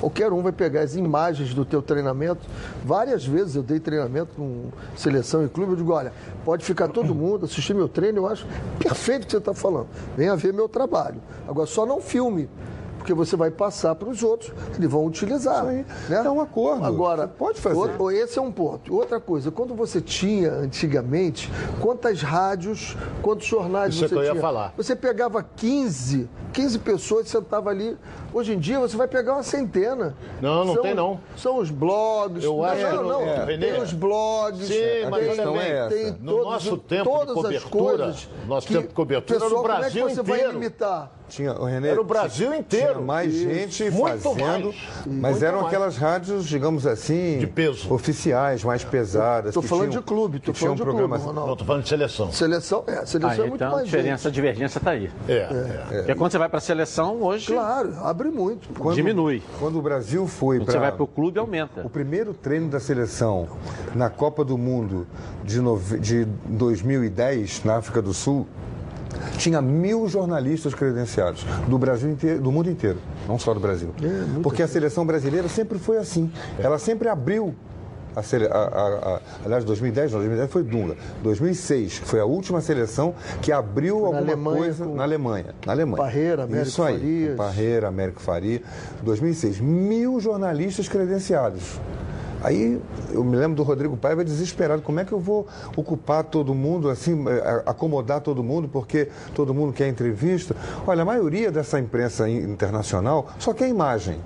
Qualquer um vai pegar as imagens do teu treinamento. Várias vezes eu dei treinamento com seleção e clube. Eu digo, olha, pode ficar todo mundo, assistir meu treino. Eu acho perfeito o que você está falando. Venha ver meu trabalho. Agora, só não filme porque você vai passar para os outros, eles vão utilizar. Né? É um acordo. Agora, Você pode fazer. outro- esse é um ponto. Outra coisa, quando você tinha antigamente, quantas rádios, quantos jornais Isso é você que eu ia tinha? falar. Você pegava 15, 15 pessoas e sentava ali. Hoje em dia você vai pegar uma centena. Não, não São- tem, não. São os blogs. Eu não, acho que não, não- é, Tem os blogs. Sim, tem, mas tem, também é tem. No todos- nosso tempo de todas as cobertura, coisas nosso que- tempo de cobertura Pessoal, Brasil como é que você inteiro. vai limitar? Tinha, o Renê, Era o Brasil inteiro. Tinha mais Isso. gente Muito fazendo, mais. mas Muito eram mais. aquelas rádios, digamos assim, de peso, oficiais, mais pesadas. Que falando tinham- de clube, tinham falando de programas- clube, Ronaldo. Não, tô falando de seleção. Seleção, é, seleção Ah, é muito então a mais diferença, a divergência está aí. É, Porque quando você vai para a seleção, hoje Claro, abre muito. Quando- diminui. Quando o Brasil foi para você vai para o clube, aumenta. O primeiro treino da seleção na Copa do Mundo de, nove... de 2010, na África do Sul, tinha mil jornalistas credenciados do Brasil inteiro, do mundo inteiro, não só do Brasil. Porque a seleção brasileira sempre foi assim. Ela sempre abriu. A sele... a, a, a, aliás, 2010, não, 2010 foi Dunga. 2006 foi a última seleção que abriu alguma Alemanha, coisa na Alemanha. Na Alemanha. Parreira, Américo Isso aí. Farias. Parreira, Américo Faria. 2006. Mil jornalistas credenciados. Aí eu me lembro do Rodrigo Paiva desesperado. Como é que eu vou ocupar todo mundo, assim, eh, acomodar todo mundo, porque todo mundo quer entrevista? Olha, a maioria dessa imprensa in- internacional só quer imagem.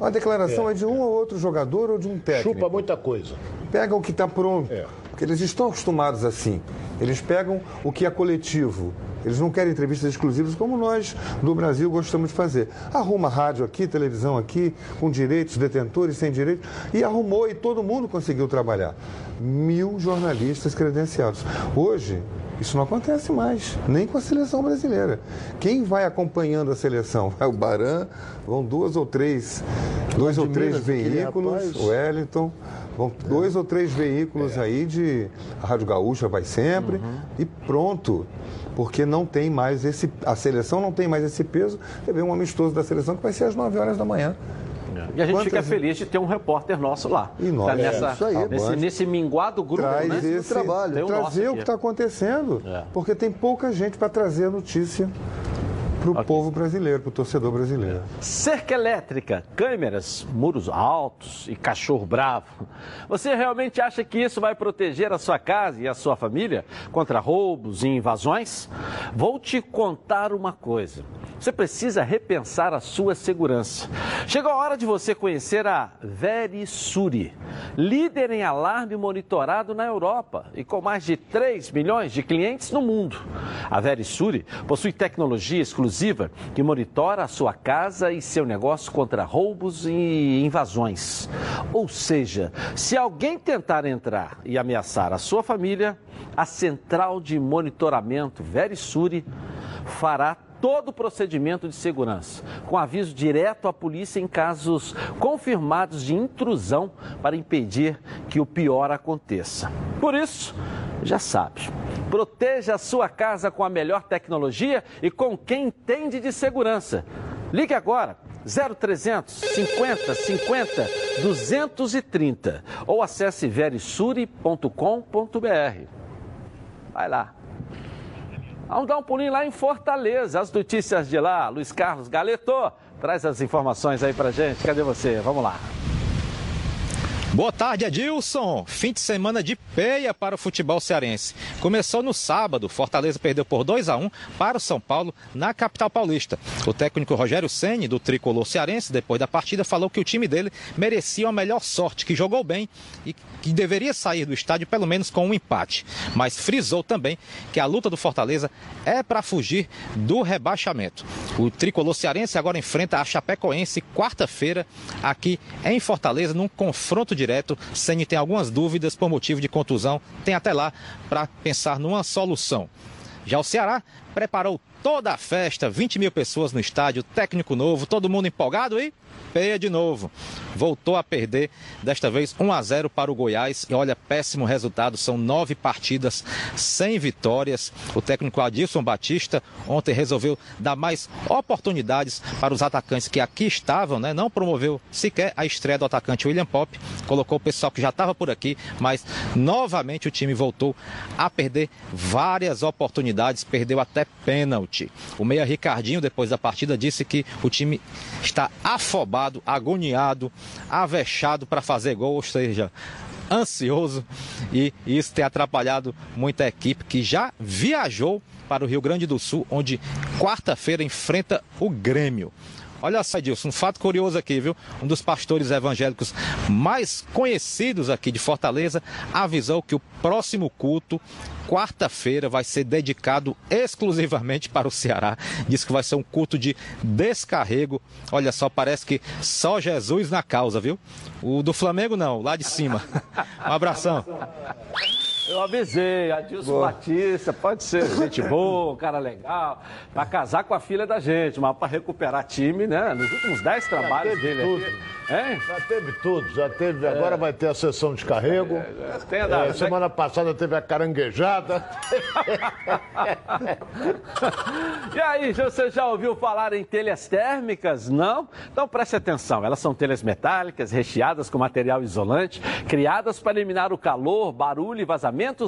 A declaração é. de um ou outro jogador ou de um técnico. Chupa muita coisa. Pega o que está pronto. É. Porque eles estão acostumados assim. Eles pegam o que é coletivo. Eles não querem entrevistas exclusivas como nós do Brasil gostamos de fazer. Arruma rádio aqui, televisão aqui, com direitos, detentores, sem direitos. E arrumou e todo mundo conseguiu trabalhar. Mil jornalistas credenciados. Hoje, isso não acontece mais, nem com a seleção brasileira. Quem vai acompanhando a seleção? Vai o Baran, vão duas ou três, dois ou três veículos, o Wellington, vão dois ou três veículos aí de a Rádio Gaúcha vai sempre e pronto. Porque não tem mais esse. A seleção não tem mais esse peso. Teve um amistoso da seleção que vai ser às 9 horas da manhã. E a gente fica Quantas- feliz de ter um repórter nosso lá. E nós. Tá É, nessa, isso aí. nesse, nesse minguado grupo, Traz né? esse Tem o nosso trazer o que está acontecendo. É. Porque tem pouca gente para trazer a notícia para o povo brasileiro, para o torcedor brasileiro. Cerca elétrica, câmeras, muros altos e cachorro bravo. Você realmente acha que isso vai proteger a sua casa e a sua família contra roubos e invasões? Vou te contar uma coisa. Você precisa repensar a sua segurança. Chegou a hora de você conhecer a Verisuri, líder em alarme monitorado na Europa e com mais de 3 milhões de clientes no mundo. A Verisuri possui tecnologia exclusiva que monitora a sua casa e seu negócio contra roubos e invasões. Ou seja, se alguém tentar entrar e ameaçar a sua família, a central de monitoramento Verisuri fará todo o procedimento de segurança, com aviso direto à polícia em casos confirmados de intrusão para impedir que o pior aconteça. Por isso, já sabe, proteja a sua casa com a melhor tecnologia e com quem entende de segurança. Ligue agora 0300 50 50 230 ou acesse verisuri.com.br. Vai lá. Vamos dar um pulinho lá em Fortaleza. As notícias de lá, Luiz Carlos Galeto, traz as informações aí pra gente. Cadê você? Vamos lá. Boa tarde, Adilson. Fim de semana de peia para o futebol cearense. Começou no sábado. Fortaleza perdeu por 2 a 1 para o São Paulo na capital paulista. O técnico Rogério Ceni do tricolor cearense, depois da partida, falou que o time dele merecia a melhor sorte, que jogou bem e que deveria sair do estádio pelo menos com um empate. Mas frisou também que a luta do Fortaleza é para fugir do rebaixamento. O tricolor cearense agora enfrenta a Chapecoense quarta-feira aqui em Fortaleza num confronto direto. Ceni tem algumas dúvidas por motivo de contusão, tem até lá para pensar numa solução. Já o Ceará preparou toda a festa, 20 mil pessoas no estádio, técnico novo, todo mundo empolgado e peia de novo. Voltou a perder, desta vez 1 a 0 para o Goiás. E olha, péssimo resultado, são nove partidas sem vitórias. O técnico Adilson Batista ontem resolveu dar mais oportunidades para os atacantes que aqui estavam, né? Não promoveu sequer a estreia do atacante William Pop. Colocou o pessoal que já estava por aqui, mas novamente o time voltou a perder várias oportunidades, perdeu até pênalti. O meia Ricardinho, depois da partida, disse que o time está afobado, agoniado, avexado para fazer gol, ou seja, ansioso e isso tem atrapalhado muita equipe que já viajou para o Rio Grande do Sul, onde quarta-feira enfrenta o Grêmio. Olha só, Edilson, um fato curioso aqui, viu? Um dos pastores evangélicos mais conhecidos aqui de Fortaleza avisou que o próximo culto, quarta-feira, vai ser dedicado exclusivamente para o Ceará. Diz que vai ser um culto de descarrego. Olha só, parece que só Jesus na causa, viu? O do Flamengo não, lá de cima. Um abração. Eu avisei, Adilson Batista, pode ser gente boa, um cara legal, pra casar com a filha da gente, mas pra recuperar time, né? Nos últimos 10 trabalhos teve dele tudo. Hein? Já teve tudo, já teve. Agora vai ter a sessão de carrego. tem a É, da- semana passada teve a caranguejada. E aí, você já ouviu falar em telhas térmicas? Não? Então preste atenção, elas são telhas metálicas recheadas com material isolante, criadas para eliminar o calor, barulho e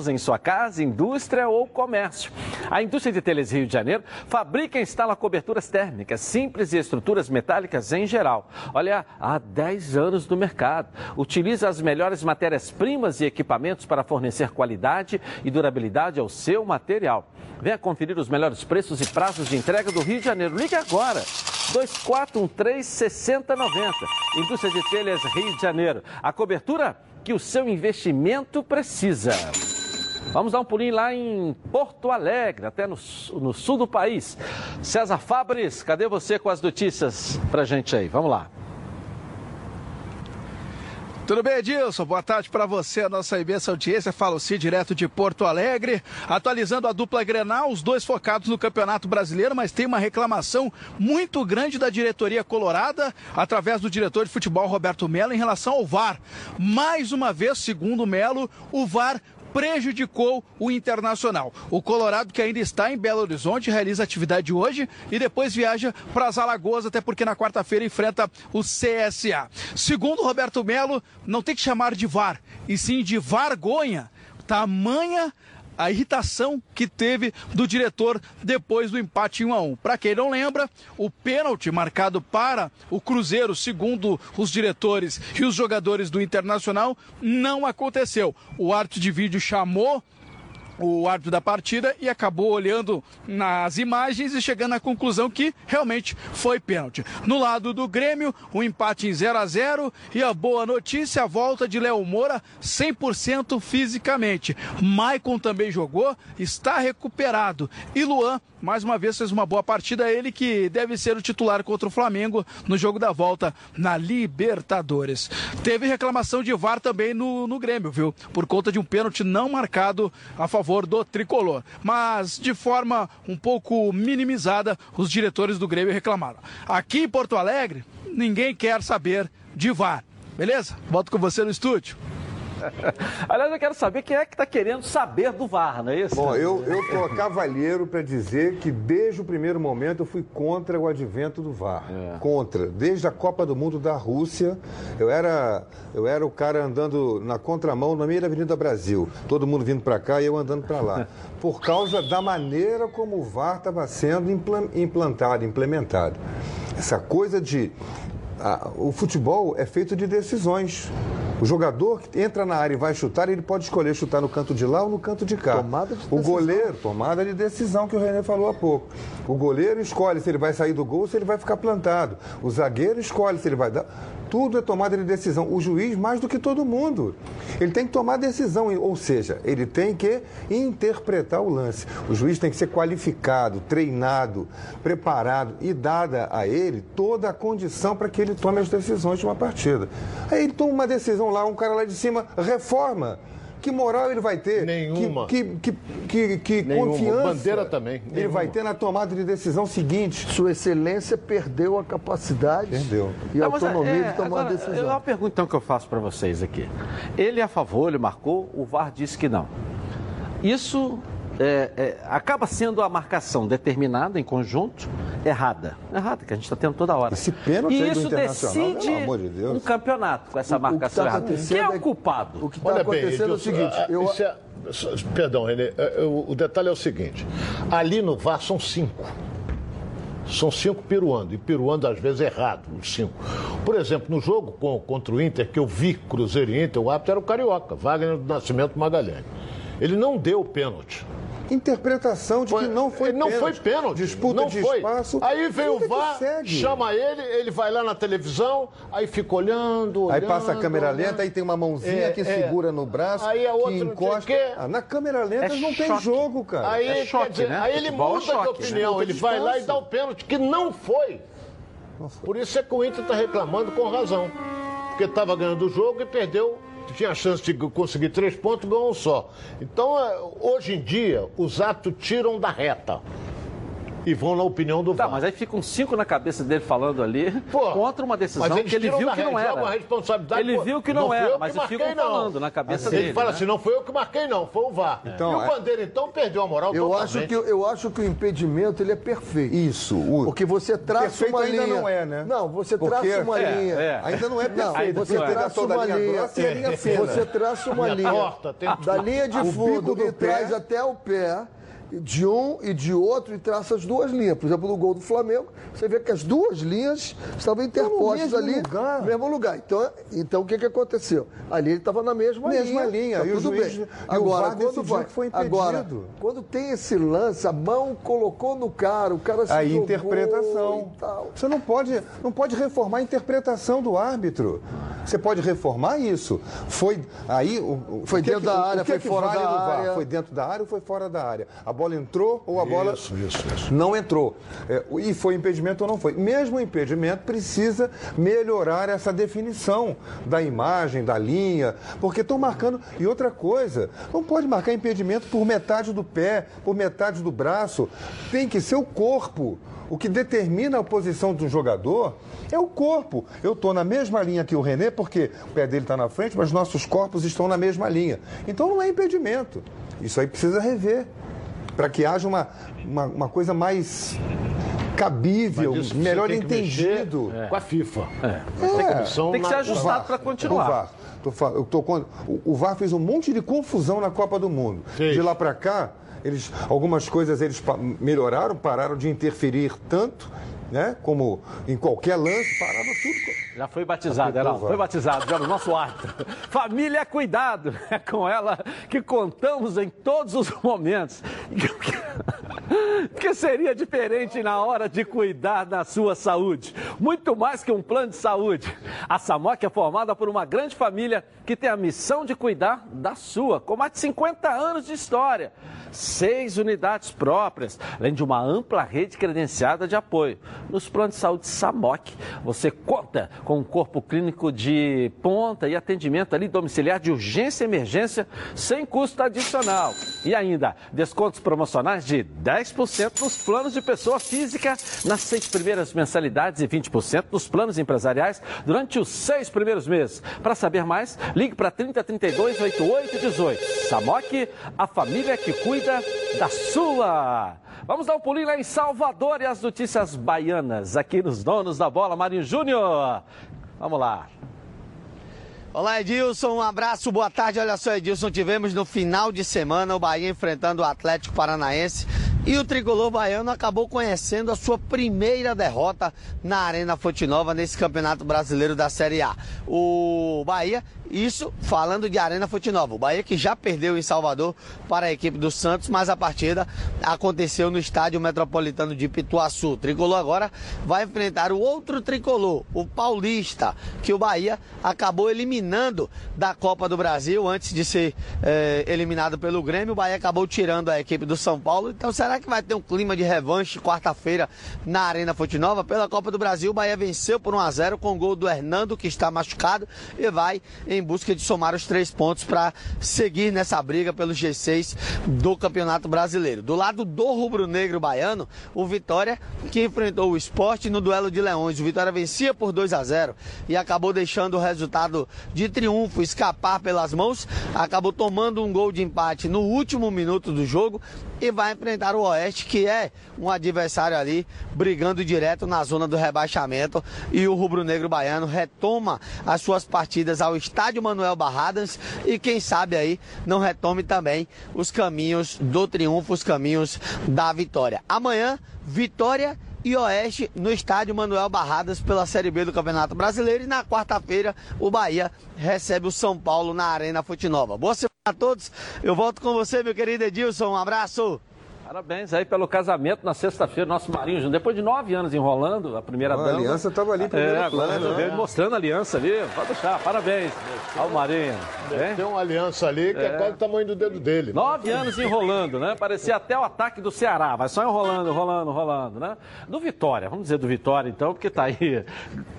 em sua casa, indústria ou comércio. A indústria de telhas Rio de Janeiro fabrica e instala coberturas térmicas simples e estruturas metálicas em geral. Olha, há 10 anos no mercado. Utiliza as melhores matérias-primas e equipamentos para fornecer qualidade e durabilidade ao seu material. Venha conferir os melhores preços e prazos de entrega do Rio de Janeiro. Ligue agora. 2413-6090. Indústria de Telhas Rio de Janeiro. A cobertura que o seu investimento precisa. Vamos dar um pulinho lá em Porto Alegre, até no, no sul do país. César Fabris, cadê você com as notícias pra gente aí? Vamos lá. Tudo bem, Edilson? Boa tarde para você, a nossa imensa audiência. Fala o Cid, direto de Porto Alegre. Atualizando a dupla Grenal, os dois focados no Campeonato Brasileiro, mas tem uma reclamação muito grande da diretoria colorada, através do diretor de futebol Roberto Melo, em relação ao VAR. Mais uma vez, segundo Melo, o VAR prejudicou o Internacional. O Colorado, que ainda está em Belo Horizonte, realiza atividade hoje e depois viaja para as Alagoas, até porque na quarta-feira enfrenta o CSA. Segundo Roberto Melo, não tem que chamar de VAR, e sim de Vargonha. Tamanha a irritação que teve do diretor depois do empate em 1 a 1. Para quem não lembra, o pênalti marcado para o Cruzeiro, segundo os diretores e os jogadores do Internacional, não aconteceu. O árbitro de vídeo chamou o árbitro da partida e acabou olhando nas imagens e chegando à conclusão que realmente foi pênalti. No lado do Grêmio, o empate em 0 a 0 e a boa notícia, a volta de Léo Moura 100% fisicamente. Maicon também jogou, está recuperado. E Luan, mais uma vez, fez uma boa partida. Ele que deve ser o titular contra o Flamengo no jogo da volta na Libertadores. Teve reclamação de VAR também no, no Grêmio, viu? Por conta de um pênalti não marcado a favor favor do tricolor. Mas, de forma um pouco minimizada, os diretores do Grêmio reclamaram. Aqui em Porto Alegre, ninguém quer saber de VAR. Beleza? Volto com você no estúdio. Aliás, eu quero saber quem é que está querendo saber do VAR, não é isso? Bom, eu, eu tô cavalheiro para dizer que desde o primeiro momento eu fui contra o advento do VAR. Contra. Desde a Copa do Mundo da Rússia, eu era, eu era o cara andando na contramão na meio da Avenida Brasil. Todo mundo vindo para cá e eu andando para lá. Por causa da maneira como o VAR estava sendo implan- implantado, implementado. Essa coisa de ah, o futebol é feito de decisões. O jogador que entra na área e vai chutar, ele pode escolher chutar no canto de lá ou no canto de cá. Tomada de o decisão. goleiro, tomada de decisão que o René falou há pouco. O goleiro escolhe se ele vai sair do gol ou se ele vai ficar plantado. O zagueiro escolhe se ele vai dar. Tudo é tomada de decisão. O juiz, mais do que todo mundo. Ele tem que tomar decisão, ou seja, ele tem que interpretar o lance. O juiz tem que ser qualificado, treinado, preparado e dada a ele toda a condição para que ele tome as decisões de uma partida. Aí ele toma uma decisão lá, um cara lá de cima reforma. Que moral ele vai ter? Nenhuma. Que, que, que, que Nenhuma. confiança Bandeira também. ele Nenhuma. vai ter na tomada de decisão seguinte. Sua Excelência perdeu a capacidade Perdeu. e a Não, mas, autonomia é, de tomar agora, uma É decisão. uma pergunta então, que eu faço para vocês aqui. Ele é a favor, ele marcou, o VAR disse que não. Isso é, é, acaba sendo a marcação determinada em conjunto errada. Errada, que a gente está tendo toda hora. Esse pênalti e do isso Internacional, decide pelo amor de Deus. um campeonato com essa O- o que marcação tá errada. acontecendo Quem é é o culpado? O que está Olha bem, acontecendo é o seguinte, ah, eu, isso é- perdão, Renê, eh, o o detalhe é o seguinte: ali no VAR são cinco. São cinco piruando, e piruando às vezes errado, os cinco. Por exemplo, no jogo com- contra o Inter, que eu vi Cruzeiro e Inter, o árbitro era o Carioca, Wagner do Nascimento Magalhães. Ele não deu o pênalti. Interpretação de que não foi não pênalti. foi pênalti. Disputa não de foi. espaço. Aí vem o que VAR, chama ele, ele vai lá na televisão, aí fica olhando, Aí olhando, passa a câmera olhando. lenta, aí tem uma mãozinha É, que é. segura no braço, Aí a outra que não encosta. quê. Ah, na câmera lenta É não tem choque. jogo, cara. Aí, É choque, dizer, né? aí ele Futebol é muda de choque, né? opinião, Disputa ele de vai lá e dá o pênalti, que não foi. Por isso é que o Inter está reclamando com razão. Porque estava ganhando o jogo e perdeu, tinha a chance de conseguir três pontos, ganhou um só. Então, é, hoje em dia, os atos tiram da reta e vão na opinião do Tá, VAR. mas aí ficam cinco na cabeça dele falando ali contra uma decisão que ele viu que não era. responsabilidade. Ele pô, viu que não fui era, eu mas que eles ficam não. falando na cabeça Ele dele, fala né? assim, não foi eu que marquei, não, foi o VAR. Então, e o é- Bandeira, então, perdeu a moral eu totalmente. acho que eu acho que o impedimento ele é perfeito. Isso. O... Porque você traça Perfeito uma ainda linha. não é, né? Não, você Porque- traça uma É, linha. é. Ainda não é perfeito. Ainda Você não é. Traça uma linha. Você traça uma Linha da linha de fundo e pé. traz até o pé de um e de outro e traça as duas linhas. Por exemplo, no gol do Flamengo, você vê que as duas linhas estavam interpostas mesmo ali lugar. no mesmo lugar. Então, então o que, que aconteceu? Ali ele estava na mesma, Mesma linha. Tá E o tudo juiz- bem. e Agora, quando vai, foi impedido. agora, quando tem esse lance, a mão colocou no cara, o cara se A interpretação. e. Você não pode, não pode reformar a interpretação do árbitro. Você pode reformar isso. Foi aí o, o- Foi o dentro que- da o área, que foi fora vale da área. Foi dentro da área ou foi fora da área? A bola entrou ou a bola Isso, isso, isso. não entrou? É, e foi impedimento ou não foi? Mesmo o impedimento precisa melhorar essa definição da imagem, da linha, porque estão marcando. E outra coisa, não pode marcar impedimento por metade do pé, por metade do braço. Tem que ser o corpo. O que determina a posição de um jogador é o corpo. Eu estou na mesma linha que o René, porque o pé dele está na frente, mas nossos corpos estão na mesma linha. Então não é impedimento. Isso aí precisa rever. Para que haja uma, uma, uma coisa mais cabível, melhor entendido. Com a FIFA. É. Tem comissão Tem que na- ser ajustado para continuar. O VAR. Tô eu tô o, o VAR fez um monte de confusão na Copa do Mundo. Fez. De lá para cá, eles, algumas coisas eles melhoraram, pararam de interferir tanto, né? Como em qualquer lance, parava tudo. Já foi batizado, Heraldo. Foi batizado, já no nosso árbitro. Família, cuidado. É com ela que contamos em todos os momentos. que seria diferente na hora de cuidar da sua saúde? Muito mais que um plano de saúde. A Samok é formada por uma grande família que tem a missão de cuidar da sua, com mais de 50 anos de história. Seis unidades próprias, além de uma ampla rede credenciada de apoio. Nos planos de saúde Samok, você conta com um corpo clínico de ponta e atendimento ali domiciliar de urgência e emergência sem custo adicional. E ainda, descontos promocionais de 10% nos planos de pessoa física nas seis primeiras mensalidades e 20% nos planos empresariais durante os seis primeiros meses. Para saber mais, ligue para 3032 8818. Samok, a família que cuida da sua. Vamos dar um pulinho lá em Salvador e as notícias baianas aqui nos Donos da Bola, Marinho Júnior. Vamos lá. Olá, Edilson. Um abraço, boa tarde. Olha só, Edilson, tivemos no final de semana o Bahia enfrentando o Atlético Paranaense e o tricolor baiano acabou conhecendo a sua primeira derrota na Arena Fonte Nova nesse Campeonato Brasileiro da Série A. O Bahia, isso falando de Arena Fonte Nova. O Bahia que já perdeu em Salvador para a equipe do Santos, mas a partida aconteceu no Estádio Metropolitano de Pituaçu. O tricolor agora vai enfrentar o outro tricolor, o Paulista, que o Bahia acabou eliminando da Copa do Brasil antes de ser eh, eliminado pelo Grêmio. O Bahia acabou tirando a equipe do São Paulo. Então será que vai ter um clima de revanche quarta-feira na Arena Fonte Nova? Pela Copa do Brasil, o Bahia venceu por 1 a 0 com o gol do Hernando, que está machucado, e vai em busca de somar os três pontos para seguir nessa briga pelo G6 do Campeonato Brasileiro. Do lado do rubro-negro baiano, o Vitória, que enfrentou o esporte no duelo de leões. O Vitória vencia por 2 a 0 e acabou deixando o resultado de triunfo escapar pelas mãos, acabou tomando um gol de empate no último minuto do jogo e vai enfrentar o Oeste, que é um adversário ali brigando direto na zona do rebaixamento. E o rubro-negro baiano retoma as suas partidas ao estádio Manuel Barradas e quem sabe aí não retome também os caminhos do triunfo, os caminhos da vitória. Amanhã, Vitória e Oeste no estádio Manuel Barradas pela Série B do Campeonato Brasileiro. E na quarta-feira, o Bahia recebe o São Paulo na Arena Fonte Nova. Boa semana a todos. Eu volto com você, meu querido Edilson. Um abraço. Parabéns aí pelo casamento na sexta-feira, nosso Marinho Júnior. Depois de nove anos enrolando, a primeira A dama. aliança estava ali primeiro é, agora plano, resolveu né? mostrando a aliança ali. Pode deixar, parabéns ao Marinho. Tem uma aliança ali que é, É. quase o tamanho do dedo dele. Nove anos enrolando, né? Parecia até o ataque do Ceará. Vai só enrolando, enrolando, enrolando, né? Do Vitória, vamos dizer do Vitória então, porque tá aí.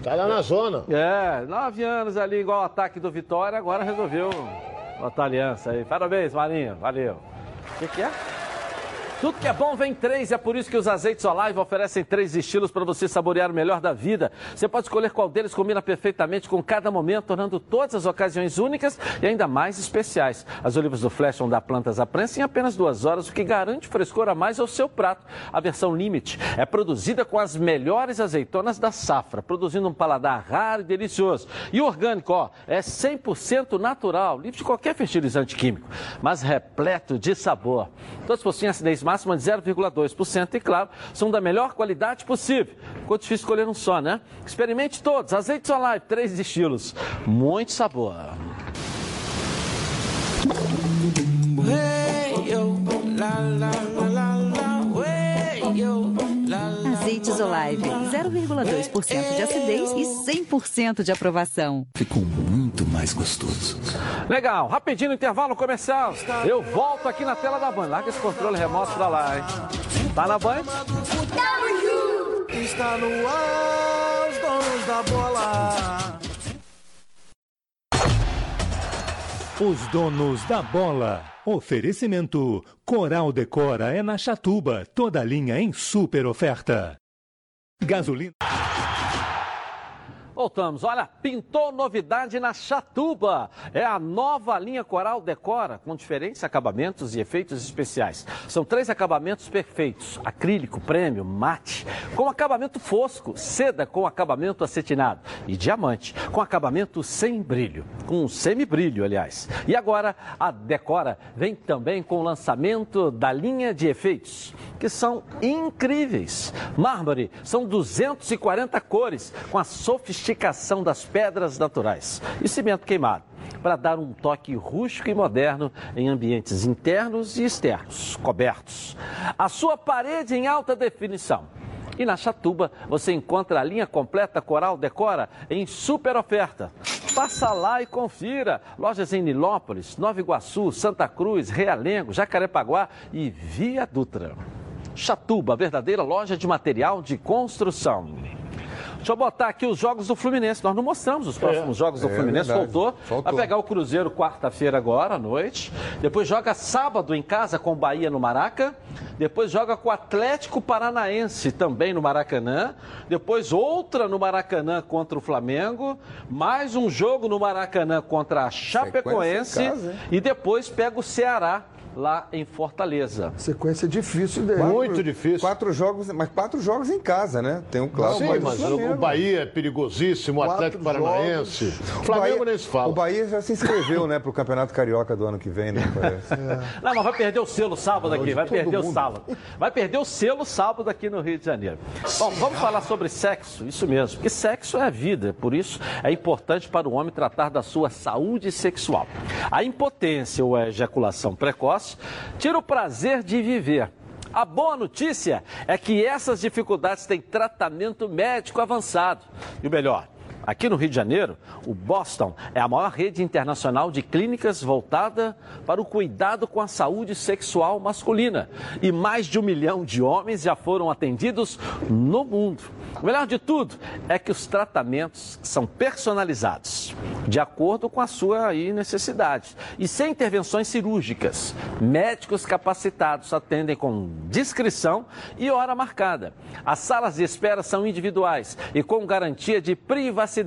Tá lá na zona. É, nove anos ali igual o ataque do Vitória, agora resolveu botar aliança aí. Parabéns, Marinho, valeu. O que, que é? Tudo que é bom vem três, é por isso que os azeites Olive oferecem três estilos para você saborear o melhor da vida. Você pode escolher qual deles combina perfeitamente com cada momento, tornando todas as ocasiões únicas e ainda mais especiais. As olivas do Flash vão dar plantas à prensa em apenas duas horas, o que garante frescor a mais ao seu prato. A versão Limite é produzida com as melhores azeitonas da safra, produzindo um paladar raro e delicioso. E o orgânico, ó, é 100% natural, livre de qualquer fertilizante químico, mas repleto de sabor. Todos possuem acidez máxima de 0,2% e, claro, são da melhor qualidade possível. Ficou difícil escolher um só, né? Experimente todos. Azeites Olive, três estilos. Muito sabor. Azeites Olive, 0,2% de acidez e 100% de aprovação. Ficou muito mais gostoso. Legal, rapidinho intervalo comercial. Eu volto aqui na tela da Band. Larga esse controle remoto pra lá, hein? Tá na Band? Está no ar, os donos da bola. Os donos da bola. Oferecimento: Coral Decora é na Chatuba, toda linha em super oferta. Gasolina. Voltamos. Olha, pintou novidade na Chatuba. É a nova linha Coral Decora, com diferentes acabamentos e efeitos especiais. São três acabamentos perfeitos: acrílico, prêmio, mate, com acabamento fosco, seda com acabamento acetinado e diamante, com acabamento sem brilho, com semibrilho, aliás. E agora a Decora vem também com o lançamento da linha de efeitos, que são incríveis. Mármore são 240 cores, com a sofisticação das pedras naturais. E cimento queimado. para dar um toque rústico e moderno em ambientes internos e externos, cobertos. A sua parede em alta definição. E na Chatuba você encontra a linha completa Coral Decora em super oferta. Passa lá e confira. Lojas em Nilópolis, Nova Iguaçu, Santa Cruz, Realengo, Jacarepaguá e Via Dutra. Chatuba, verdadeira loja de material de construção. Deixa eu botar aqui os jogos do Fluminense. Nós não mostramos os próximos jogos do É Fluminense. Voltou. Faltou. Vai pegar o Cruzeiro quarta-feira agora à noite. Depois joga sábado em casa com o Bahia no Maraca. Depois joga com o Atlético Paranaense também no Maracanã. Depois outra no Maracanã contra o Flamengo. Mais um jogo no Maracanã contra a Chapecoense. Casa, e depois pega o Ceará lá em Fortaleza. Sequência difícil dele. Quatro- Quatro jogos, mas quatro jogos em casa, né? Tem um clássico. Sim, mas o Bahia é perigosíssimo, o Atlético Paranaense. O Flamengo nem se fala. O Bahia já se inscreveu, né, pro Campeonato Carioca do ano que vem, né? Parece. Não, mas vai perder o selo sábado aqui, vai perder o mundo. sábado. Vai perder o selo sábado aqui no Rio de Janeiro. Bom, vamos falar sobre sexo, isso mesmo, porque sexo é vida, por isso é importante para o homem tratar da sua saúde sexual. A impotência ou a ejaculação precoce tira o prazer de viver. A boa notícia é que essas dificuldades têm tratamento médico avançado. E o melhor, Aqui no Rio de Janeiro, o Boston é a maior rede internacional de clínicas voltada para o cuidado com a saúde sexual masculina. E mais de um milhão de homens já foram atendidos no mundo. O melhor de tudo é que os tratamentos são personalizados, de acordo com a sua necessidade. E sem intervenções cirúrgicas. Médicos capacitados atendem com discrição e hora marcada. As salas de espera são individuais e com garantia de privacidade.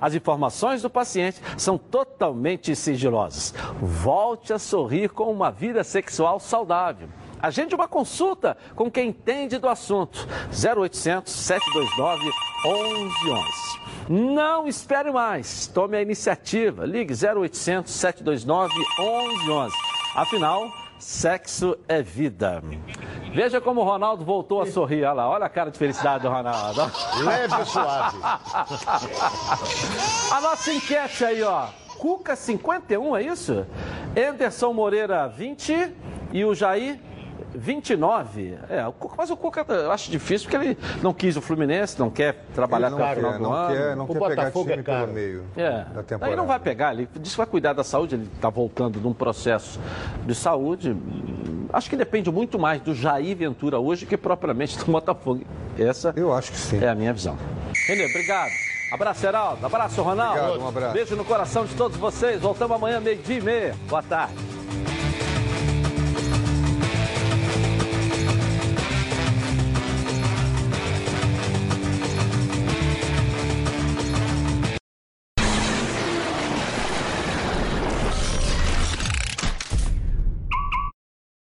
As informações do paciente são totalmente sigilosas. Volte a sorrir com uma vida sexual saudável. Agende uma consulta com quem entende do assunto. 0800 729 1111. Não espere mais. Tome a iniciativa. Ligue 0800 729 1111. Afinal, sexo é vida. Veja como o Ronaldo voltou a sorrir. Olha lá, olha a cara de felicidade do Ronaldo. Leve e suave. A nossa enquete aí, ó. Cuca 51, é isso? Anderson Moreira 20 e o Jair 29. É, o Cuca, mas o Cuca eu acho difícil porque ele não quis o Fluminense, não quer trabalhar Ele até o não final quer, do não ano. quer, não O quer pegar Botafogo time é caro. pelo meio É. da temporada. não vai pegar, ele disse que vai cuidar da saúde, ele está voltando de um processo de saúde. Acho que depende muito mais do Jair Ventura hoje que propriamente do Botafogo. Essa Eu acho que sim. é a minha visão. Renê, obrigado. Abraço, Heraldo. Abraço, Ronaldo. Obrigado, um abraço. Beijo no coração de todos vocês. Voltamos amanhã, meio-dia e meia. Boa tarde.